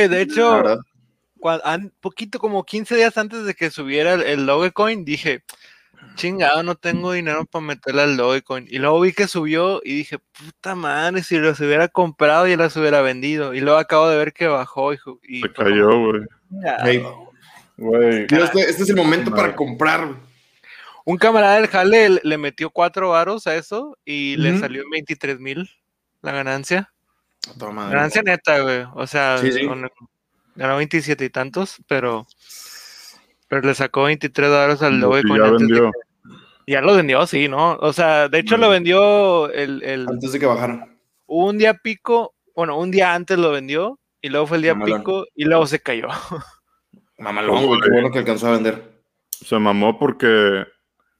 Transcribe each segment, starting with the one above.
Güey, de hecho, cuando, poquito como 15 días antes de que subiera el, el Dogecoin, dije, chingado, no tengo dinero para meterle al Dogecoin. Y luego vi que subió y dije, puta madre, si los hubiera comprado y las hubiera vendido. Y luego acabo de ver que bajó y... y Se cayó, güey. Este, este, es el momento para comprar, Un camarada del Jale le, metió cuatro varos a eso y le salió 23 mil la ganancia. Ganancia neta, güey. O sea, ganó 27 y tantos, pero pero le sacó 23 dólares al Dogecoin. Ya vendió. ya lo vendió, sí, ¿no? O sea, de hecho lo vendió el, el, Antes de que bajara. Un día pico, bueno, un día antes lo vendió y luego fue el día pico y luego se cayó. Mamalón, güey, qué bueno que alcanzó a vender. Se mamó porque,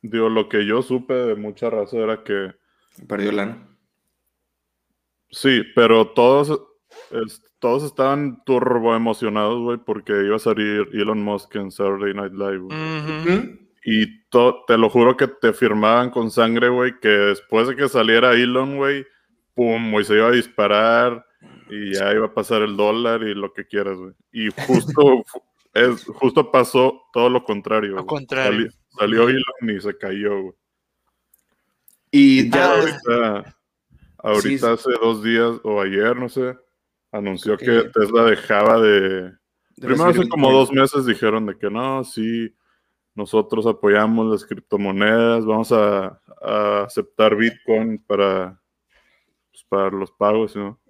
digo, lo que yo supe de mucha raza era que... Perdió lana. Sí, pero todos todos estaban turbo emocionados, güey, porque iba a salir Elon Musk en Saturday Night Live. Y te lo juro que te firmaban con sangre, güey, que después de que saliera Elon, güey, pum, güey, se iba a disparar y ya iba a pasar el dólar y lo que quieras, güey. Y justo, es, justo pasó todo lo contrario. Lo contrario. salió Elon y se cayó, güey. Y ya. Ahorita, ahorita hace dos días o ayer, no sé, anunció que Tesla dejaba de... Primero hace como dos meses dijeron de que no, sí, nosotros apoyamos las criptomonedas, vamos a, aceptar Bitcoin para, pues, para los pagos, ¿no?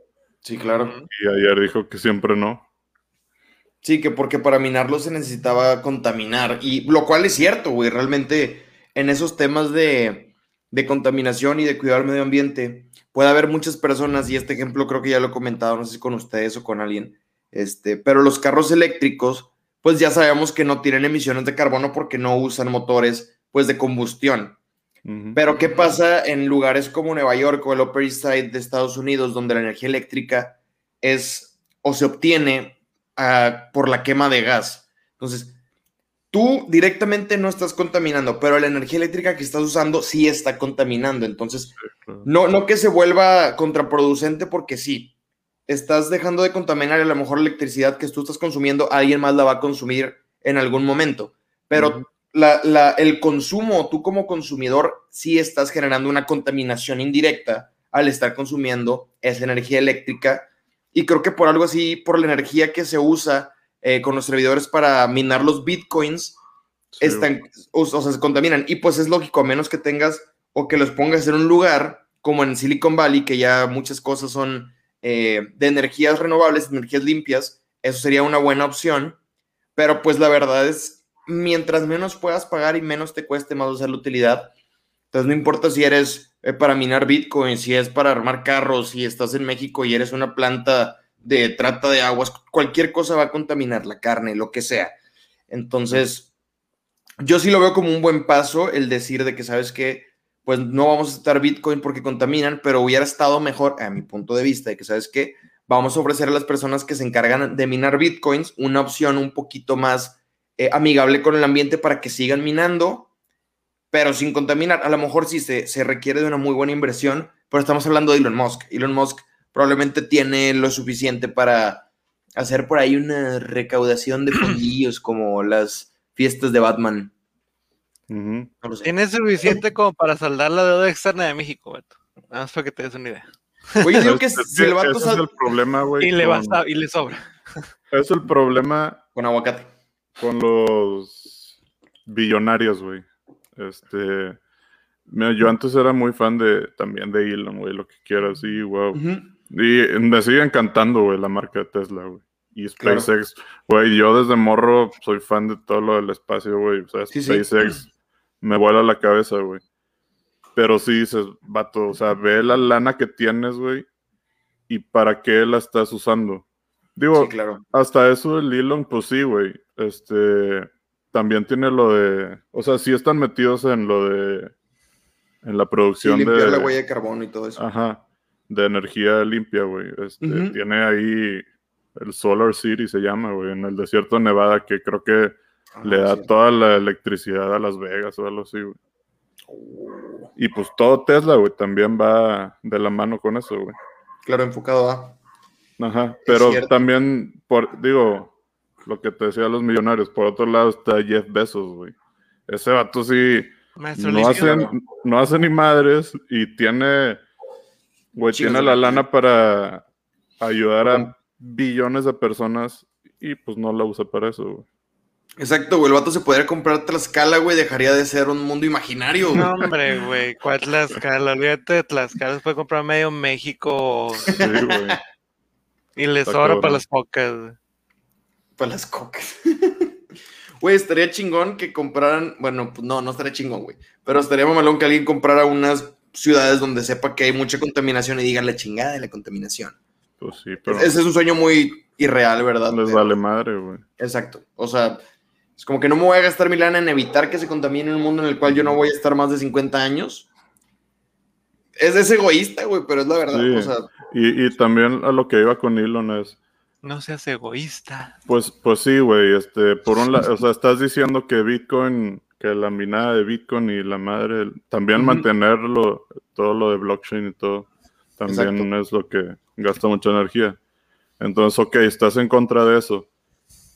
Sí, claro. Y ayer dijo que siempre no. Sí, que porque para minarlo se necesitaba contaminar, y lo cual es cierto, güey, realmente en esos temas de, de contaminación y de cuidar el medio ambiente, puede haber muchas personas, y este ejemplo creo que ya lo he comentado, no sé si con ustedes o con alguien, este, pero los carros eléctricos, pues ya sabemos que no tienen emisiones de carbono porque no usan motores, pues de combustión. Pero ¿qué pasa en lugares como Nueva York o el Upper East Side de Estados Unidos, donde la energía eléctrica es o se obtiene ah, por la quema de gas? Entonces, tú directamente no estás contaminando, pero la energía eléctrica que estás usando sí está contaminando. Entonces, no, no que se vuelva contraproducente porque sí, estás dejando de contaminar y a lo mejor la electricidad que tú estás consumiendo, alguien más la va a consumir en algún momento. Pero el consumo, tú como consumidor, sí estás generando una contaminación indirecta al estar consumiendo esa energía eléctrica. Y creo que por algo así, por la energía que se usa, eh, con los servidores para minar los bitcoins, están, o, sea, se contaminan. Y pues es lógico, a menos que tengas o que los pongas en un lugar como en Silicon Valley, que ya muchas cosas son eh, de energías renovables, energías limpias, eso sería una buena opción. Pero pues la verdad es, mientras menos puedas pagar y menos te cueste más usar la utilidad, entonces no importa si eres eh, para minar Bitcoin, si es para armar carros, si estás en México y eres una planta de trata de aguas, cualquier cosa va a contaminar la carne, lo que sea. Entonces, yo sí lo veo como un buen paso el decir de que, ¿sabes que Pues no vamos a estar Bitcoin porque contaminan, pero hubiera estado mejor, a mi punto de vista, de que, ¿sabes que Vamos a ofrecer a las personas que se encargan de minar Bitcoins una opción un poquito más eh, amigable con el ambiente para que sigan minando, pero sin contaminar. A lo mejor sí se, se requiere de una muy buena inversión, pero estamos hablando de Elon Musk. Elon Musk probablemente tiene lo suficiente para hacer por ahí una recaudación de fondillos como las fiestas de Batman. Tiene suficiente como para saldar la deuda externa de México, Beto. Nada más para que te des una idea. Oye, digo que si vato es el problema, güey. Y, le y le sobra. Es el problema. Con aguacate. Con los billonarios, güey. Este. yo antes era muy fan de también de Elon, güey, lo que quieras, sí, wow. Y me sigue encantando, güey, la marca de Tesla, güey. Y SpaceX, güey, yo desde morro soy fan de todo lo del espacio, güey. O sea, SpaceX me vuela la cabeza, güey. Pero sí dices, vato, o sea, ve la lana que tienes, güey, y para qué la estás usando. Digo, claro. hasta eso el Elon, pues sí, güey. Este, también tiene lo de, o sea, sí están metidos en lo de, en la producción sí, limpiar de... la huella de carbono y todo eso. Ajá de energía limpia, güey. Este, Tiene ahí el Solar City, se llama, güey, en el desierto de Nevada, que creo que ah, le da toda la electricidad a Las Vegas o algo así, güey. Oh. Y pues todo Tesla, güey, también va de la mano con eso, güey. Claro, enfocado a. Ajá, pero también, por, digo, lo que te decía los millonarios, por otro lado está Jeff Bezos, güey. Ese vato sí no hace, no hace ni madres y tiene, güey, tiene la lana para ayudar a billones de personas y pues no la usa para eso, güey. Exacto, güey. El vato se podría comprar Tlaxcala, güey. Dejaría de ser un mundo imaginario. No, hombre, güey. ¿Cuál Tlaxcala? Olvídate de Tlaxcala. Se puede comprar medio México. Sí, güey. Y le sobra para las cocas, güey. Para las cocas. Güey, estaría chingón que compraran. Bueno, pues no, no estaría chingón, güey. Pero estaría mamalón que alguien comprara unas ciudades donde sepa que hay mucha contaminación y diga la chingada de la contaminación. Pues sí, pero. Ese es un sueño muy irreal, ¿verdad? Les vale madre, güey. Exacto. O sea, es como que no me voy a gastar mi lana en evitar que se contamine un mundo en el cual yo no voy a estar más de 50 años. Es, es egoísta, güey, pero es la verdad. y, y, también a lo que iba con Elon es. No seas egoísta. Pues, pues sí, güey. Este, por un lado, o sea, estás diciendo que Bitcoin, que la minada de Bitcoin y la madre, también mantenerlo, todo lo de blockchain y todo, también es lo que gasta mucha energía. Entonces, ok, estás en contra de eso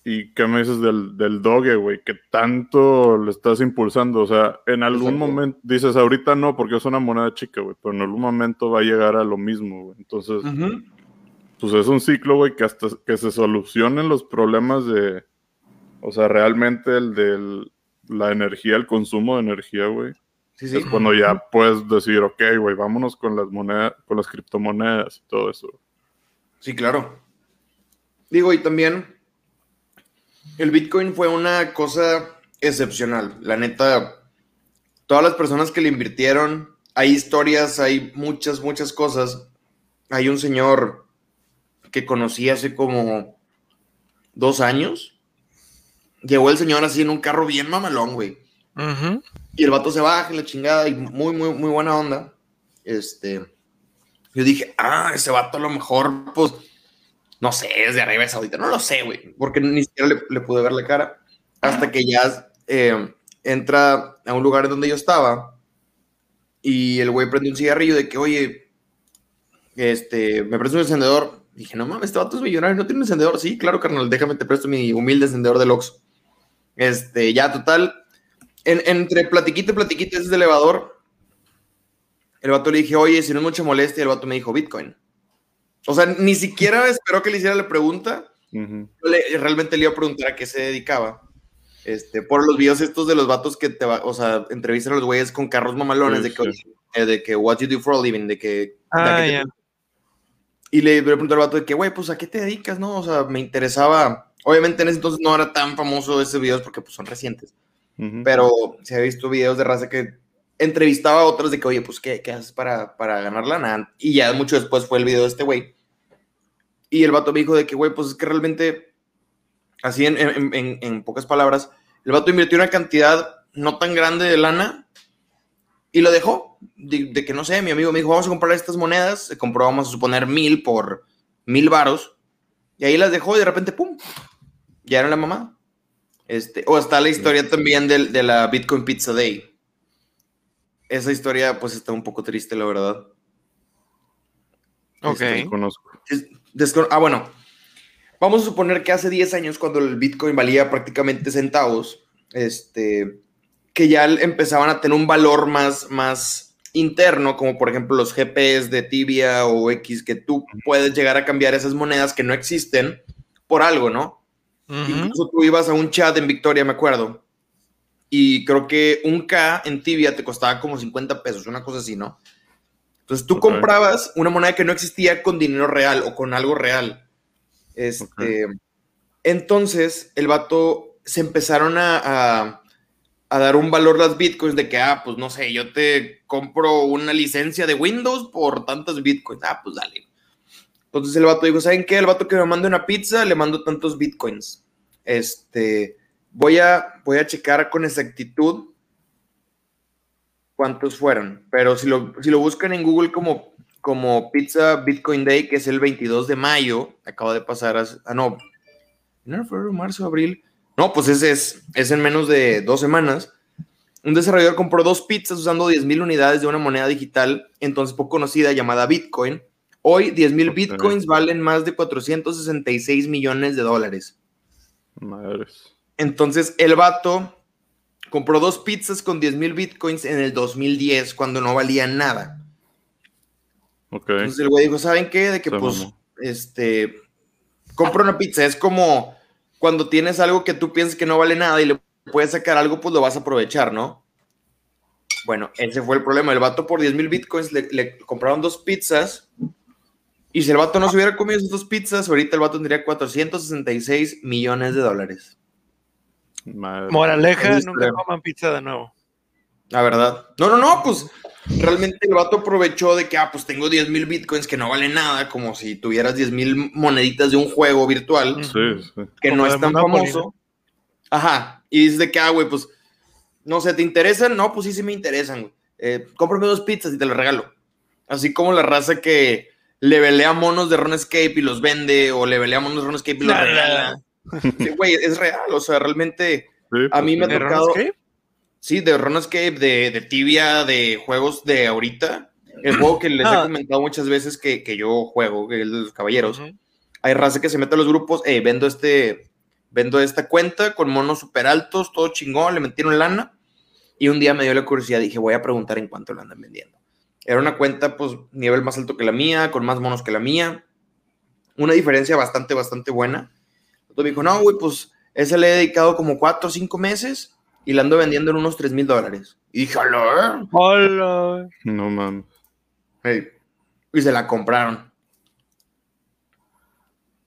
¿Y qué me dices del, del doge, güey? Que tanto le estás impulsando. O sea, en algún momento, dices, ahorita no, porque es una moneda chica, güey, pero en algún momento va a llegar a lo mismo, güey. Entonces, pues es un ciclo, güey, que hasta que se solucionen los problemas de, o sea, realmente el de la energía, el consumo de energía, güey. Sí, sí. Es cuando ya puedes decir, ok, güey, vámonos con las monedas, con las criptomonedas y todo eso. Sí, claro. Digo, y también el Bitcoin fue una cosa excepcional. La neta, todas las personas que le invirtieron, hay historias, hay muchas, muchas cosas. Hay un señor que conocí hace como dos años. Llegó el señor así en un carro bien mamalón, güey. Y el vato se baja en la chingada y muy, muy, muy buena onda. Este, yo dije, ah, ese vato a lo mejor, pues, no sé, es de Arabia Saudita, no lo sé, güey, porque ni siquiera le, pude ver la cara hasta que ya eh, entra a un lugar donde yo estaba y el güey prende un cigarrillo de que, oye, este, me presta un encendedor. Dije, no mames, este vato es millonario, no tiene un encendedor. Sí, claro, carnal, déjame, te presto mi humilde encendedor de Oxxo. Este, ya, total, entre platiquita y platiquita ese elevador, el vato le dije, oye, si no es mucha molestia, el vato me dijo Bitcoin. O sea, ni siquiera esperó que le hiciera la pregunta. realmente le iba a preguntar a qué se dedicaba. Este, por los videos estos de los vatos que te va, o sea, entrevistan a los güeyes con carros mamalones de, que, eh, de que what you do for a living, de que... Ah, y le pregunté al vato de que, güey, pues a qué te dedicas, ¿no? O sea, me interesaba. Obviamente en ese entonces no era tan famoso ese videos porque pues son recientes. Pero se ha visto videos de raza que entrevistaba a otros de que, oye, pues, ¿qué, qué haces para, para ganar lana? Y ya mucho después fue el video de este güey. Y el vato me dijo de que, güey, pues es que realmente, así en, en, en, pocas palabras, el vato invirtió una cantidad no tan grande de lana y lo dejó. De, que, no sé, mi amigo me dijo, vamos a comprar estas monedas. Se compró, vamos a suponer, mil por mil varos. Y ahí las dejó y de repente, ¡pum! Ya era la mamá. Este, o está la historia también de, de la Bitcoin Pizza Day esa historia pues está un poco triste, la verdad. Ok. Este, conozco. ah, bueno. Vamos a suponer que hace 10 años, cuando el Bitcoin valía prácticamente centavos, este, que ya empezaban a tener un valor más, más interno, como por ejemplo los GPS de Tibia o X, que tú puedes llegar a cambiar esas monedas que no existen por algo, ¿no? Incluso tú ibas a un chat en Victoria, me acuerdo, y creo que un K en tibia te costaba como 50 pesos, una cosa así, ¿no? Entonces tú comprabas una moneda que no existía con dinero real o con algo real. Este, Entonces el vato se empezaron a, a, dar un valor las bitcoins de que, ah, pues no sé, yo te compro una licencia de Windows por tantos bitcoins. Ah, pues dale. Entonces el vato dijo, ¿saben qué? El vato que me mande una pizza, le mando tantos bitcoins. Este, Voy a, voy a checar con exactitud cuántos fueron, pero si lo, si lo buscan en Google como, como Pizza Bitcoin Day, que es el 22 de mayo, acaba de pasar a, ah, no, enero, febrero, marzo, abril, no, pues ese es, es en menos de dos semanas. Un desarrollador compró dos pizzas usando 10.000 unidades de una moneda digital, entonces poco conocida, llamada Bitcoin, Hoy 10 mil bitcoins valen más de 466 millones de dólares. Madres. Entonces el vato compró dos pizzas con 10 mil bitcoins en el 2010 cuando no valían nada. Ok. Entonces el güey dijo, ¿saben qué? De que pues, este, compra una pizza. Es como cuando tienes algo que tú piensas que no vale nada y le puedes sacar algo, pues lo vas a aprovechar, ¿no? Bueno, ese fue el problema. El vato por 10 mil bitcoins le, le compraron dos pizzas y si el vato no se hubiera comido esas dos pizzas, ahorita el vato tendría 466 millones de dólares. Moraleja, nunca coman pizza de nuevo. La verdad. No, no, no, pues realmente el vato aprovechó de que, ah, pues tengo 10 mil bitcoins que no valen nada, como si tuvieras 10 mil moneditas de un juego virtual que no es tan famoso. Ajá. Y dices de que, ah, güey, pues, no sé, ¿te interesan? No, pues sí, sí me interesan, güey. Eh, cómprame dos pizzas y te las regalo. Así como la raza que le velea monos de RuneScape y los vende, o le velea monos de RuneScape y los regala. güey, es real, o sea, realmente a mí me ha tocado... Sí, de RuneScape, de, de Tibia, de juegos de ahorita. El juego que les he ah. comentado muchas veces que, que yo juego, que es de los caballeros. Hay raza que se mete a los grupos, eh, vendo este, vendo esta cuenta con monos super altos, todo chingón, le metieron lana. Y un día me dio la curiosidad, dije, voy a preguntar en cuánto lo andan vendiendo. Era una cuenta, pues, nivel más alto que la mía, con más monos que la mía. Una diferencia bastante, bastante buena. Entonces me dijo, no, güey, pues, ese le he dedicado como cuatro o cinco meses y la ando vendiendo en unos tres mil dólares. Y dije, hola. Hola. No mames. Y se la compraron.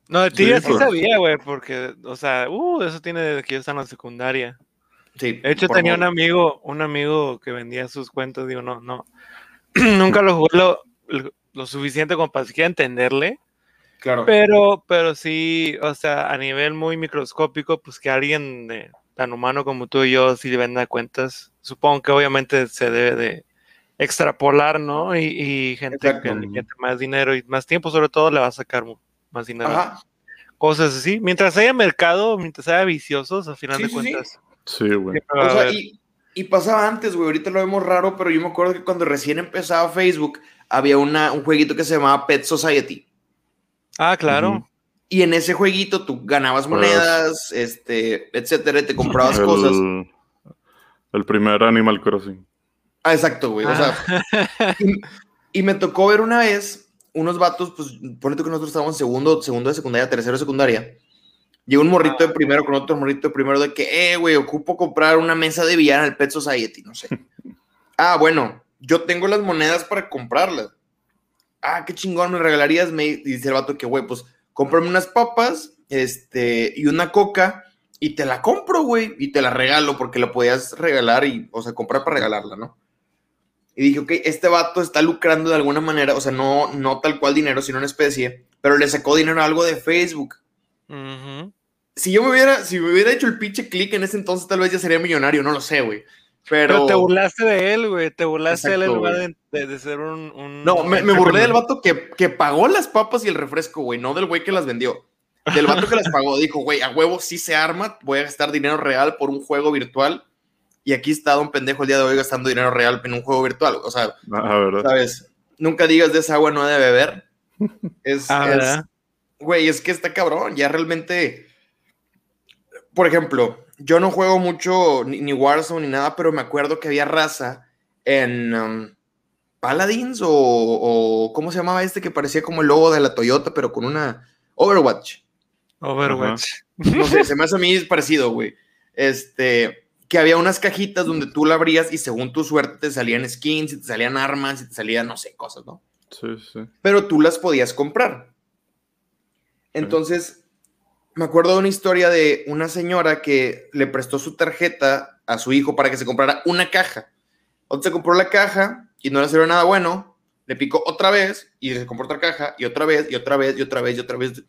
No, de ti sí, sí sabía, güey, porque, o sea, uh, eso tiene desde que yo estaba en la secundaria. Sí. De hecho, tenía un amigo, un amigo que vendía sus cuentas, digo, no, no, nunca lo jugué lo, suficiente como para siquiera entenderle. Claro. Pero, pero sí, o sea, a nivel muy microscópico, pues que alguien tan humano como tú y yo sí le venda cuentas, supongo que obviamente se debe de extrapolar, ¿no? Y, gente que tiene más dinero y más tiempo, sobre todo, le va a sacar más dinero. Cosas así. Mientras haya mercado, mientras haya viciosos, al final de cuentas. Sí, güey. O sea, y, y pasaba antes, güey. Ahorita lo vemos raro, pero yo me acuerdo que cuando recién empezaba Facebook, había una, un jueguito que se llamaba Pet Society. Ah, claro. Y en ese jueguito tú ganabas pues, monedas, este, etcétera, y te comprabas cosas. El primer Animal Crossing. Ah, exacto, güey. O sea, ah. y, me tocó ver una vez unos vatos, pues, ponete que nosotros estábamos en segundo, segundo de secundaria, tercero de secundaria Llegó un morrito de primero con otro morrito de primero de que, eh, güey, ocupo comprar una mesa de billar al Pet Society, no sé. ah, bueno, yo tengo las monedas para comprarlas. Ah, qué chingón, me regalarías, me dice el vato que, güey, pues cómprame unas papas, este, y una coca, y te la compro, güey, y te la regalo, porque la podías regalar y, o sea, comprar para regalarla, ¿no? Y dije, ok, este vato está lucrando de alguna manera, o sea, no, no tal cual dinero, sino una especie, pero le sacó dinero a algo de Facebook. Ajá si yo me hubiera, si me hubiera hecho el pinche clic en ese entonces, tal vez ya sería millonario, no lo sé, güey. Pero... te burlaste de él, güey. Te burlaste de él en lugar de, ser un. No, me, me, burlé del vato que, que, pagó las papas y el refresco, güey. No del güey que las vendió. Del vato que las pagó. Dijo, güey, a huevo sí se arma. Voy a gastar dinero real por un juego virtual. Y aquí está un pendejo el día de hoy gastando dinero real en un juego virtual. O sea, ah, ¿sabes? Nunca digas de esa agua no ha de beber. Es. Ah, güey, es que está cabrón. Ya realmente por ejemplo, yo no juego mucho ni, Warzone ni nada, pero me acuerdo que había raza en um, Paladins o, ¿cómo se llamaba este que parecía como el logo de la Toyota, pero con una Overwatch. Overwatch. No sé, se me hace a mí parecido, güey. Este, que había unas cajitas donde tú la abrías y según tu suerte te salían skins, te salían armas, y te salían, no sé, cosas, ¿no? Sí, sí. Pero tú las podías comprar. Entonces, me acuerdo de una historia de una señora que le prestó su tarjeta a su hijo para que se comprara una caja. Entonces se compró la caja y no le sirvió nada bueno. Le picó otra vez y se compró otra caja y otra vez y otra vez y otra vez y otra vez.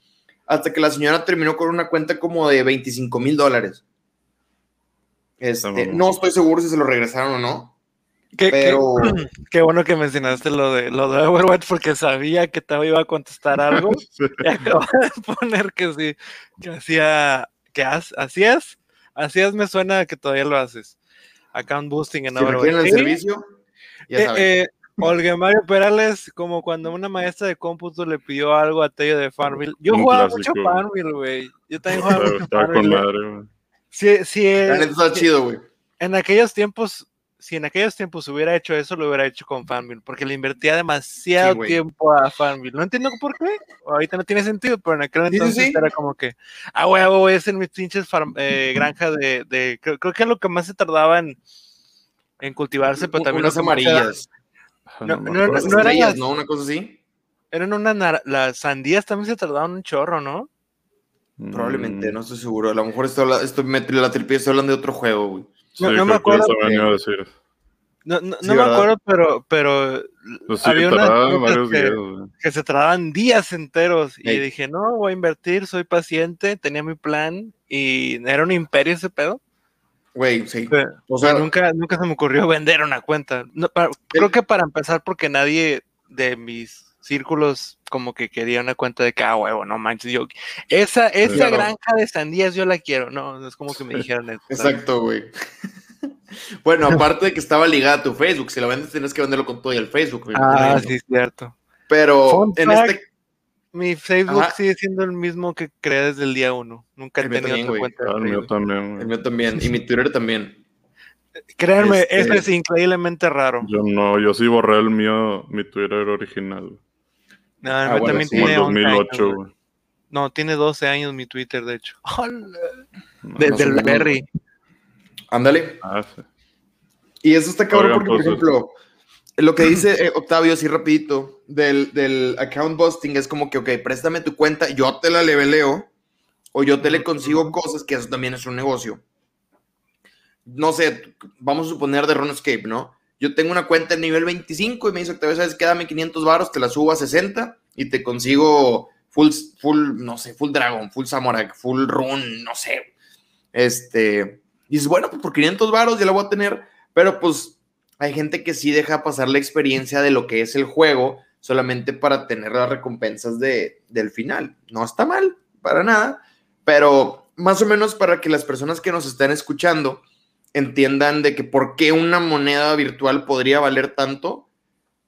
Hasta que la señora terminó con una cuenta como de 25 mil dólares. Este, no estoy seguro si se lo regresaron o no. Qué, qué, bueno que mencionaste lo de lo de Overwatch porque sabía que te iba a contestar algo. Y acabo de poner que sí, que hacía, que hacías, hacías me suena que todavía lo haces. Account boosting en Overwatch. el servicio? Eh, eh, Olga Mario Perales, como cuando una maestra de cómputo le pidió algo a Tello de Farmville. Yo jugaba mucho Farmville, güey. Yo también jugaba mucho Farmville. Con madre, güey. Sí, sí. está chido, güey. En aquellos tiempos si en aquellos tiempos hubiera hecho eso, lo hubiera hecho con Fanville, porque le invertía demasiado tiempo a Fanville. No entiendo por qué, ahorita no tiene sentido, pero en aquel entonces era como que, ah, voy es en mis pinches eh, granjas de, creo, que es lo que más se tardaba en, en cultivarse, pero también las amarillas. No, no, no, no eran ¿no? Una cosa así. Eran unas, las sandías también se tardaban un chorro, ¿no? Probablemente, mm. no estoy seguro. A lo mejor esto, esto me la tripía, estoy hablando de otro juego, güey. No, me acuerdo. No, no, me acuerdo, pero, pero pues había unas que, se tardaban días enteros. Y dije, no, voy a invertir, soy paciente, tenía mi plan y era un imperio ese pedo. Güey, sí. o sea, nunca, nunca se me ocurrió vender una cuenta. creo que para empezar, porque nadie de mis círculos como que quería una cuenta de cada huevo, no manches, yo, esa, esa granja de sandías yo la quiero, no, es como que me dijeron eso. Exacto, güey. bueno, aparte de que estaba ligada a tu Facebook, si lo vendes tienes que venderlo con todo y el Facebook. Güey. Ah, sí, cierto. Pero en este... Mi Facebook sigue siendo el mismo que creé desde el día uno. Nunca he tenido otra cuenta. el mío también. El mío también. Y mi Twitter también. Créanme, este... es increíblemente raro. Yo no, yo sí borré el mío, mi Twitter original. No, ah, también tiene 2008, No, tiene 12 años mi Twitter, de hecho. Desde el Berry. Ándale. Ah, y eso está cabrón porque, por pues, ejemplo, lo que dice eh, Octavio, así rapidito, del, del, account busting es como que, ok, préstame tu cuenta, yo te la leveleo, o yo te le consigo cosas, que eso también es un negocio. No sé, vamos a suponer de Runescape, ¿no? Yo tengo una cuenta en nivel 25 y me dice, Octavio, ¿sabes qué? Dame 500 baros, te la subo a 60 y te consigo full, full, no sé, full Dragon, full Samurai, full Run, no sé. Este, y bueno, pues por 500 varos ya la voy a tener, pero pues hay gente que sí deja pasar la experiencia de lo que es el juego solamente para tener las recompensas de, del final. No está mal, para nada, pero más o menos para que las personas que nos están escuchando entiendan de que por qué una moneda virtual podría valer tanto,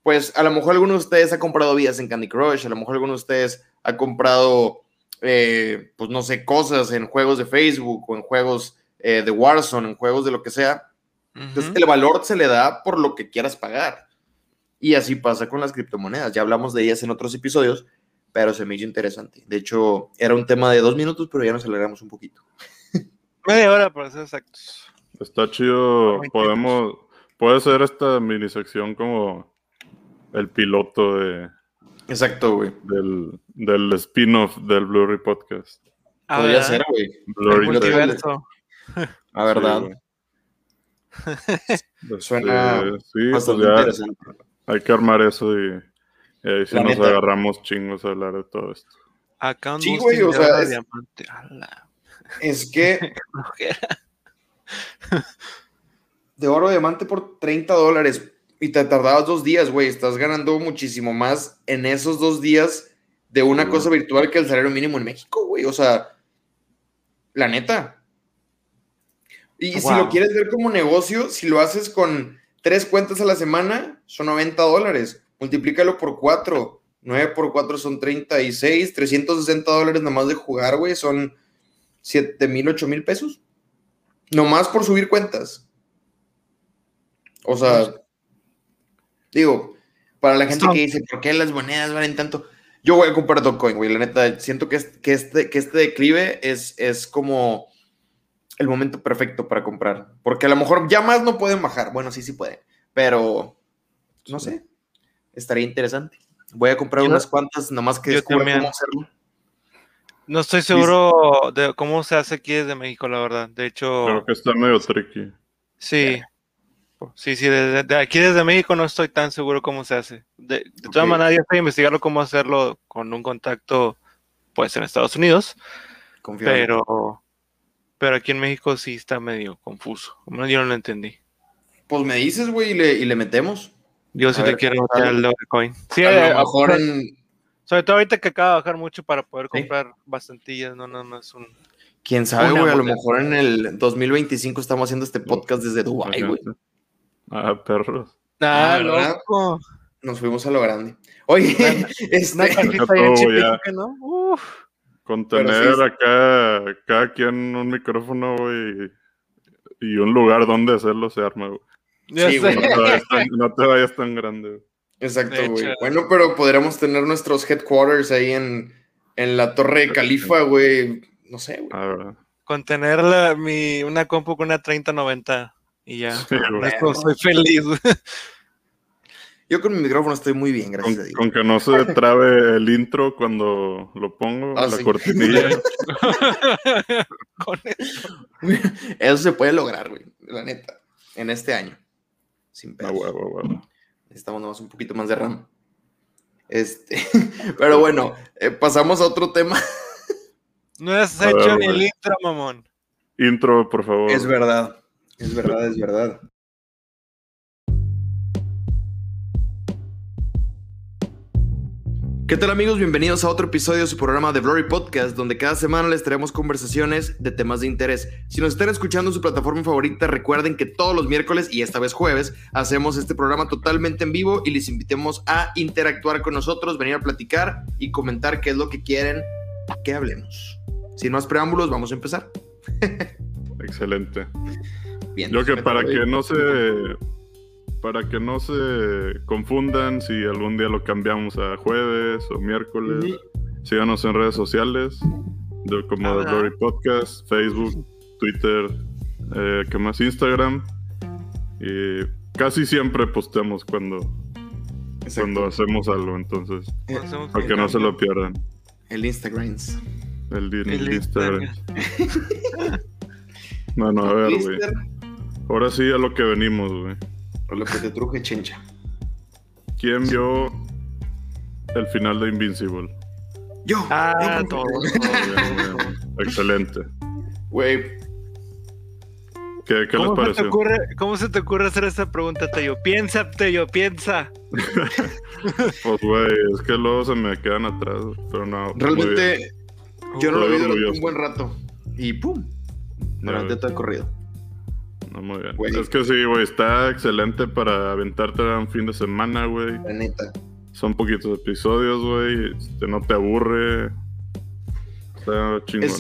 pues a lo mejor alguno de ustedes ha comprado vidas en Candy Crush, a lo mejor alguno de ustedes ha comprado, eh, pues no sé, cosas en juegos de Facebook o en juegos eh, de Warzone, en juegos de lo que sea. Entonces el valor se le da por lo que quieras pagar. Y así pasa con las criptomonedas. Ya hablamos de ellas en otros episodios, pero se me hizo interesante. De hecho, era un tema de dos minutos, pero ya nos aceleramos un poquito. Media hora para ser exactos. Está chido. Podemos. Puede ser esta mini sección como el piloto de. Exacto, güey. Del, del spin-off del Blu-ray Podcast. Ah, Podría ser, güey. El multiverso. La verdad. Suena sí, pues interesante. Hay que armar eso y, ahí sí nos agarramos chingos a hablar de todo esto. Acá un sí, güey, o sea, es, es que de oro diamante por 30 dólares y te tardabas dos días, güey. Estás ganando muchísimo más en esos dos días de una cosa virtual que el salario mínimo en México, güey. O sea, la neta. Y si lo quieres ver como negocio, si lo haces con tres cuentas a la semana, son 90 dólares. Multiplícalo por cuatro. 9 por 4 son 36, 360 dólares nada más de jugar, güey, son 7 mil, 8 mil pesos. Nomás por subir cuentas. O sea, digo, para la gente que dice, ¿por qué las monedas valen tanto? Yo voy a comprar Dogecoin, güey. La neta, siento que este, que este, que este declive es, es como el momento perfecto para comprar. Porque a lo mejor ya más no pueden bajar. Bueno, sí, sí pueden. Pero, no sé. Estaría interesante. Voy a comprar unas cuantas, nomás que descubra cómo hacerlo. No estoy seguro de cómo se hace aquí desde México, la verdad. De hecho. Creo que está medio tricky. Sí. Sí, sí, desde, aquí desde México no estoy tan seguro cómo se hace. De, todas maneras, ya estoy investigando cómo hacerlo con un contacto, pues, en Estados Unidos. Pero, pero aquí en México sí está medio confuso. Yo no lo entendí. Pues me dices, güey, y le, y le metemos. Yo sí te quiero meter el Dogecoin. Sí, a lo eh, mejor en, sobre todo ahorita que acaba de bajar mucho para poder comprar bastantillas, no nada más un. Quién sabe, güey, a lo mejor en el 2025 estamos haciendo este podcast desde Dubai, güey. Ah, perros. Ah, ah loco. Nos fuimos a lo grande. Oye, este... ¿no? Uf. Con tener acá, cada quien un micrófono, güey, y un lugar donde hacerlo se arma, güey. Sí, güey. No, te vayas tan grande, Exacto, güey. Bueno, pero podríamos tener nuestros headquarters ahí en, en la Torre de Califa, güey. No sé, güey. Ah, con tener la, mi, una compu con una 3090 y ya. soy feliz, güey. Yo con mi micrófono estoy muy bien, gracias con, a Dios. Con que no se trabe el intro cuando lo pongo, ah, la cortinilla. con eso. eso se puede lograr, güey, la neta, en este año. Sin pedo. Ah, Necesitamos nomás un poquito más de RAM. Este, pero bueno, eh, pasamos a otro tema. No has hecho ni el intro, mamón. Intro, por favor. Es verdad, es verdad, es verdad. ¿Qué tal amigos? Bienvenidos a otro episodio de su programa The Glory Podcast, donde cada semana les traemos conversaciones de temas de interés. Si nos están escuchando en su plataforma favorita, recuerden que todos los miércoles y esta vez jueves hacemos este programa totalmente en vivo y les invitemos a interactuar con nosotros, venir a platicar y comentar qué es lo que quieren que hablemos. Sin más preámbulos, vamos a empezar. Excelente. Bien. Yo que para que no se para que no se confundan si algún día lo cambiamos a jueves o miércoles. Síganos en redes sociales, como The Glory Podcast, Facebook, Twitter, eh, ¿qué más? Instagram. Y casi siempre posteamos cuando, cuando hacemos algo, entonces, para que no se lo pierdan. El Instagram. El, el, Instagram. bueno, a ver, güey. Ahora sí a lo que venimos, güey. Por lo que te truje, chencha. ¿Quién vio el final de Invincible? Yo. Ah, todo. Excelente. Güey. ¿Qué, qué les pareció? ¿Cómo se te ocurre hacer esa pregunta, Tayo? Piensa, Tayo, piensa. pues, güey, es que luego se me quedan atrás, pero no. Realmente, yo no lo he visto un buen rato. Y pum, durante todo el corrido. No, muy bien. Es que sí, güey, está excelente para aventarte un fin de semana, güey. La neta. Son poquitos episodios, güey. Este, no te aburre. Está chingón.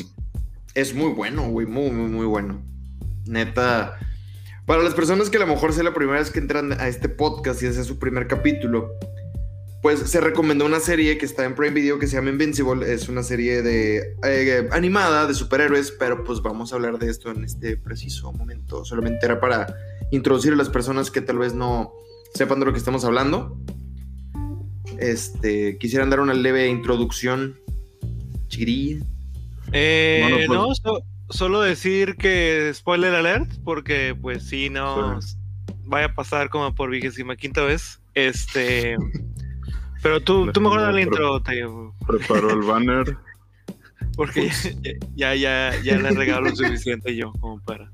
Es, muy bueno, güey. Muy, muy, muy bueno. Neta. Para las personas que a lo mejor sea la primera vez que entran a este podcast y ese es su primer capítulo, pues se recomendó una serie que está en Prime Video que se llama Invincible. Es una serie de eh, animada de superhéroes, pero pues vamos a hablar de esto en este preciso momento. Solamente era para introducir a las personas que tal vez no sepan de lo que estamos hablando. Este, quisieran dar una leve introducción. Chirilla. Eh, pues no, solo decir que spoiler alert, porque pues si no vaya a pasar como por vigésima quinta vez. Este. Pero tú, tú mejor dale intro, Tayo. Preparó el banner. Porque ya, ya, ya, le regalo lo suficiente yo como para.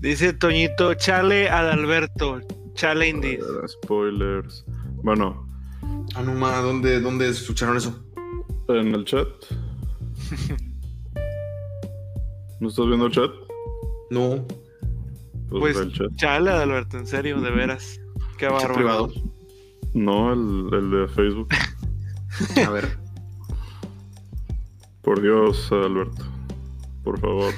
Dice Toñito, chale Adalberto, chale Indies. Spoilers. Bueno. Anuma, ¿dónde, ¿dónde escucharon eso? En el chat. ¿No estás viendo el chat? No. Pues, pues chale Adalberto, en serio, de veras. Qué bárbaro. No, el, de Facebook. A ver. Por Dios, Alberto. Por favor.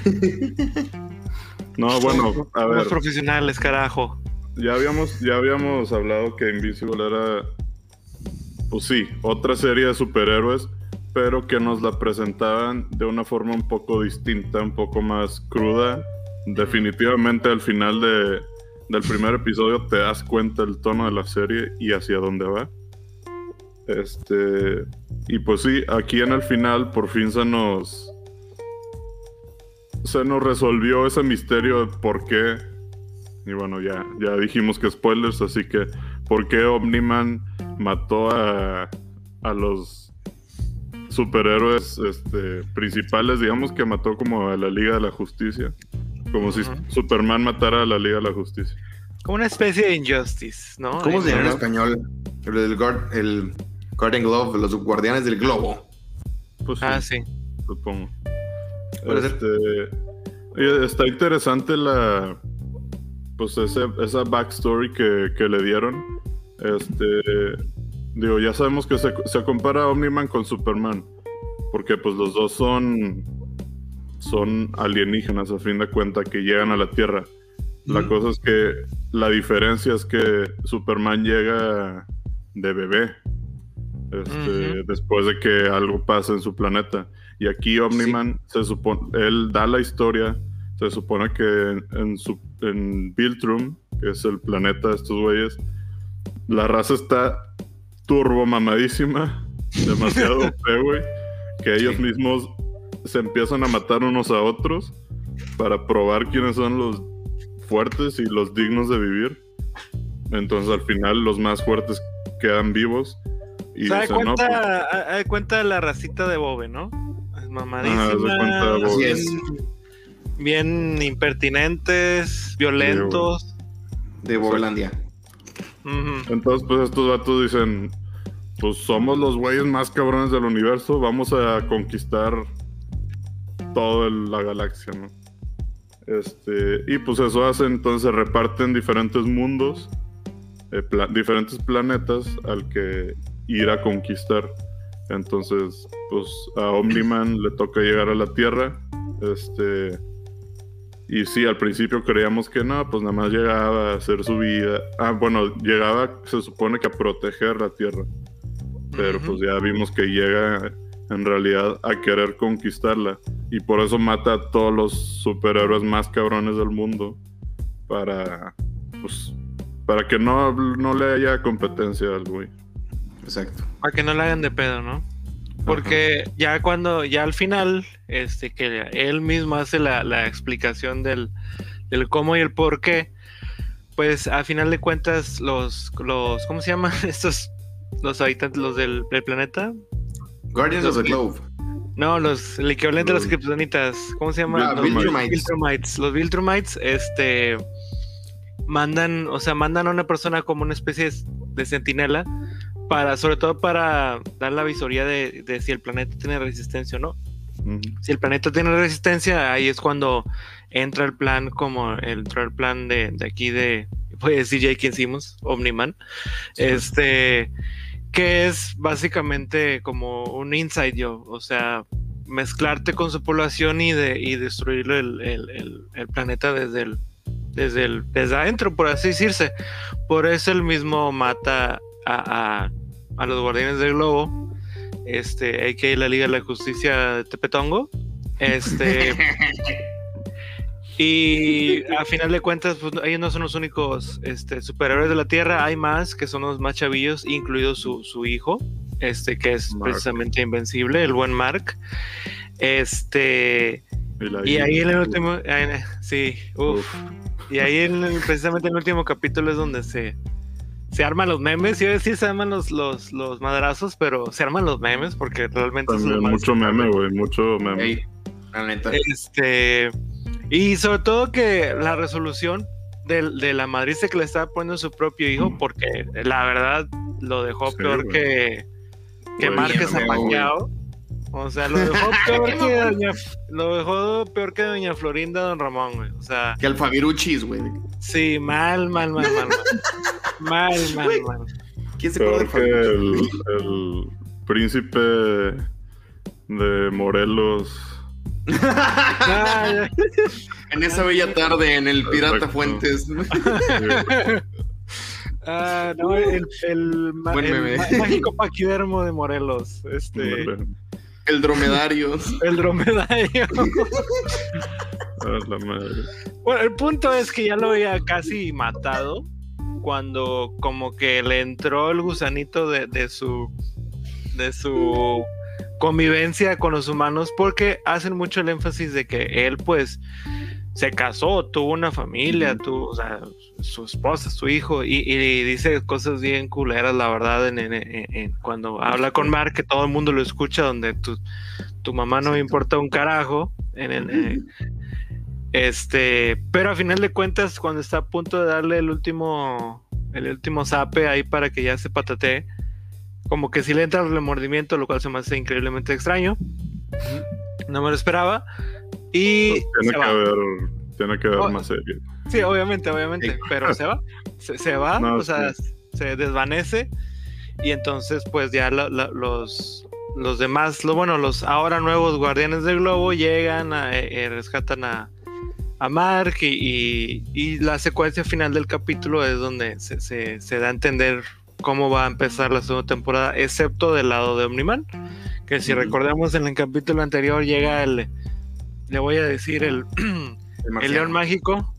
No, bueno, a ver. profesionales, carajo. Ya habíamos, ya habíamos hablado que Invisible era, pues sí, otra serie de superhéroes, pero que nos la presentaban de una forma un poco distinta, un poco más cruda. Definitivamente al final de, del primer episodio te das cuenta el tono de la serie y hacia dónde va. Este, y pues sí, aquí en el final por fin se nos se nos resolvió ese misterio de por qué y bueno, ya ya dijimos que spoilers, así que por qué Omniman mató a a los superhéroes este, principales, digamos que mató como a la Liga de la Justicia. Como si Superman matara a la Liga de la Justicia. Como una especie de injustice, ¿no? ¿Cómo se llama en español? El, el Guardian Glove, los guardianes del globo. Pues ah, sí. Supongo. Este, está interesante la. pues ese, esa backstory que, que, le dieron, este, digo, ya sabemos que se, se compara a Omniman con Superman, porque pues los dos son, son alienígenas a fin de cuentas que llegan a la Tierra. La cosa es que la diferencia es que Superman llega de bebé. Este, después de que algo pasa en su planeta. Y aquí Omniman se supone, él da la historia, se supone que en, su en Biltrum, que es el planeta de estos güeyes, la raza está turbo mamadísima, demasiado fe, güey, que ellos mismos se empiezan a matar unos a otros para probar quiénes son los fuertes y los dignos de vivir. Entonces al final los más fuertes quedan vivos. Y ¿Se da cuenta, pues cuenta la racita de Bobe, ¿no? Es mamadísima. Bien, impertinentes, violentos. De Bobelandia. Entonces, pues estos vatos dicen: Pues somos los güeyes más cabrones del universo, vamos a conquistar toda la galaxia, ¿no? Este, y pues eso hace, entonces reparten diferentes mundos, eh, diferentes planetas al que ir a conquistar. Entonces, pues a Omniman le toca llegar a la Tierra. Este. Y sí, al principio creíamos que no, pues nada más llegaba a hacer su vida. Ah, bueno, llegaba, se supone que a proteger la Tierra. Pero pues ya vimos que llega en realidad a querer conquistarla. Y por eso mata a todos los superhéroes más cabrones del mundo. Para. Pues. Para que no, no le haya competencia al güey. Exacto. Para que no le hagan de pedo, ¿no? Porque ya cuando, ya al final, este, que él mismo hace la, la explicación del, del, cómo y el por qué, pues a final de cuentas, los, los, ¿cómo se llaman estos, los habitantes, los del, del planeta? Guardians of the Globe. No, los, el equivalente de los kriptonitas. ¿Cómo se llama? los Viltrumites. Los Viltrumites, este. Mandan, o sea, mandan a una persona como una especie de sentinela. Para, sobre todo para dar la visoría de, si el planeta tiene resistencia o no. Si el planeta tiene resistencia, ahí es cuando entra el plan, como entra el plan de, de aquí de, voy a decir Jake Simmons, Omniman. Este que es básicamente como un inside yo, o sea, mezclarte con su población y, de, y destruir el, planeta desde el, desde el desde adentro, por así decirse. Por eso el mismo mata a, a, los guardianes del globo, este, a.k.a. la Liga de la Justicia de Tepetongo. Este, Y a final de cuentas, pues, ellos no son los únicos este, superhéroes de la Tierra, hay más que son los más chavillos, incluido su, su hijo, este, que es precisamente invencible, el buen Mark. Este. Y ahí en el último. sí, uff. Y ahí en precisamente en el último capítulo es donde se, se arman los memes. Yo decía se arman los, los, los madrazos, pero se arman los memes porque realmente. mucho meme, güey, mucho meme. Este. Y sobre todo que la resolución de, la madriza que le estaba poniendo su propio hijo, porque la verdad lo dejó peor que, que Márquez Apañado. O sea, lo dejó peor que doña, lo dejó peor que doña Florinda Don Ramón, güey. O sea. Que Alfaviruchis, güey. Sí, mal, mal, mal, mal. mal, mal, mal, mal. ¿Quién se peor que el, el príncipe de Morelos en esa bella tarde en el Pirata Fuentes. ah, no, el, el, mágico paquidermo de Morelos. Este. El dromedario. El dromedario. Bueno, el punto es que ya lo había casi matado cuando como que le entró el gusanito de, de su de su convivencia con los humanos porque hacen mucho el énfasis de que él pues se casó, tuvo una familia, tuvo, o sea, su esposa, su hijo, y, dice cosas bien culeras, la verdad, en, cuando habla con Mark, que todo el mundo lo escucha, donde tu, tu mamá no me importa un carajo, en, este, pero a final de cuentas, cuando está a punto de darle el último, el último zape ahí para que ya se patatee, como que si le entra el remordimiento, lo cual se me hace increíblemente extraño. No me lo esperaba. Y. Tiene, que haber, tiene que ver más serio. Sí, obviamente, obviamente, pero se va, se, va, o sea, se desvanece y entonces pues ya los, los demás, lo, bueno, los ahora nuevos guardianes del globo llegan, a, eh, rescatan a, a Mark y, y, la secuencia final del capítulo es donde se, se, da a entender cómo va a empezar la segunda temporada, excepto del lado de Omniman, que si recordamos en el capítulo anterior llega el, le voy a decir, el, el, león mágico.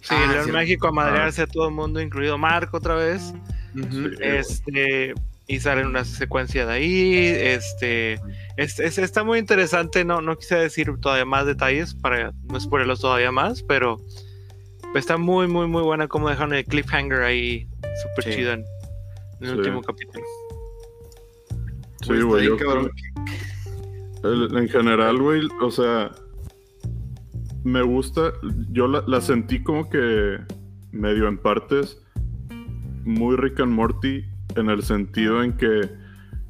Sí, el ah, león mágico a madrearse a todo el mundo, incluido Mark otra vez. Este, y sale una secuencia de ahí. Este, está muy interesante. No, no quise decir todavía más detalles para no spoilerlos todavía más, pero está muy, muy, muy buena como dejaron el cliffhanger ahí, súper chido en, el último capítulo. Sí, güey. en general, güey, o sea, me gusta. Yo la, la sentí como que medio en partes muy Rick and Morty en el sentido en que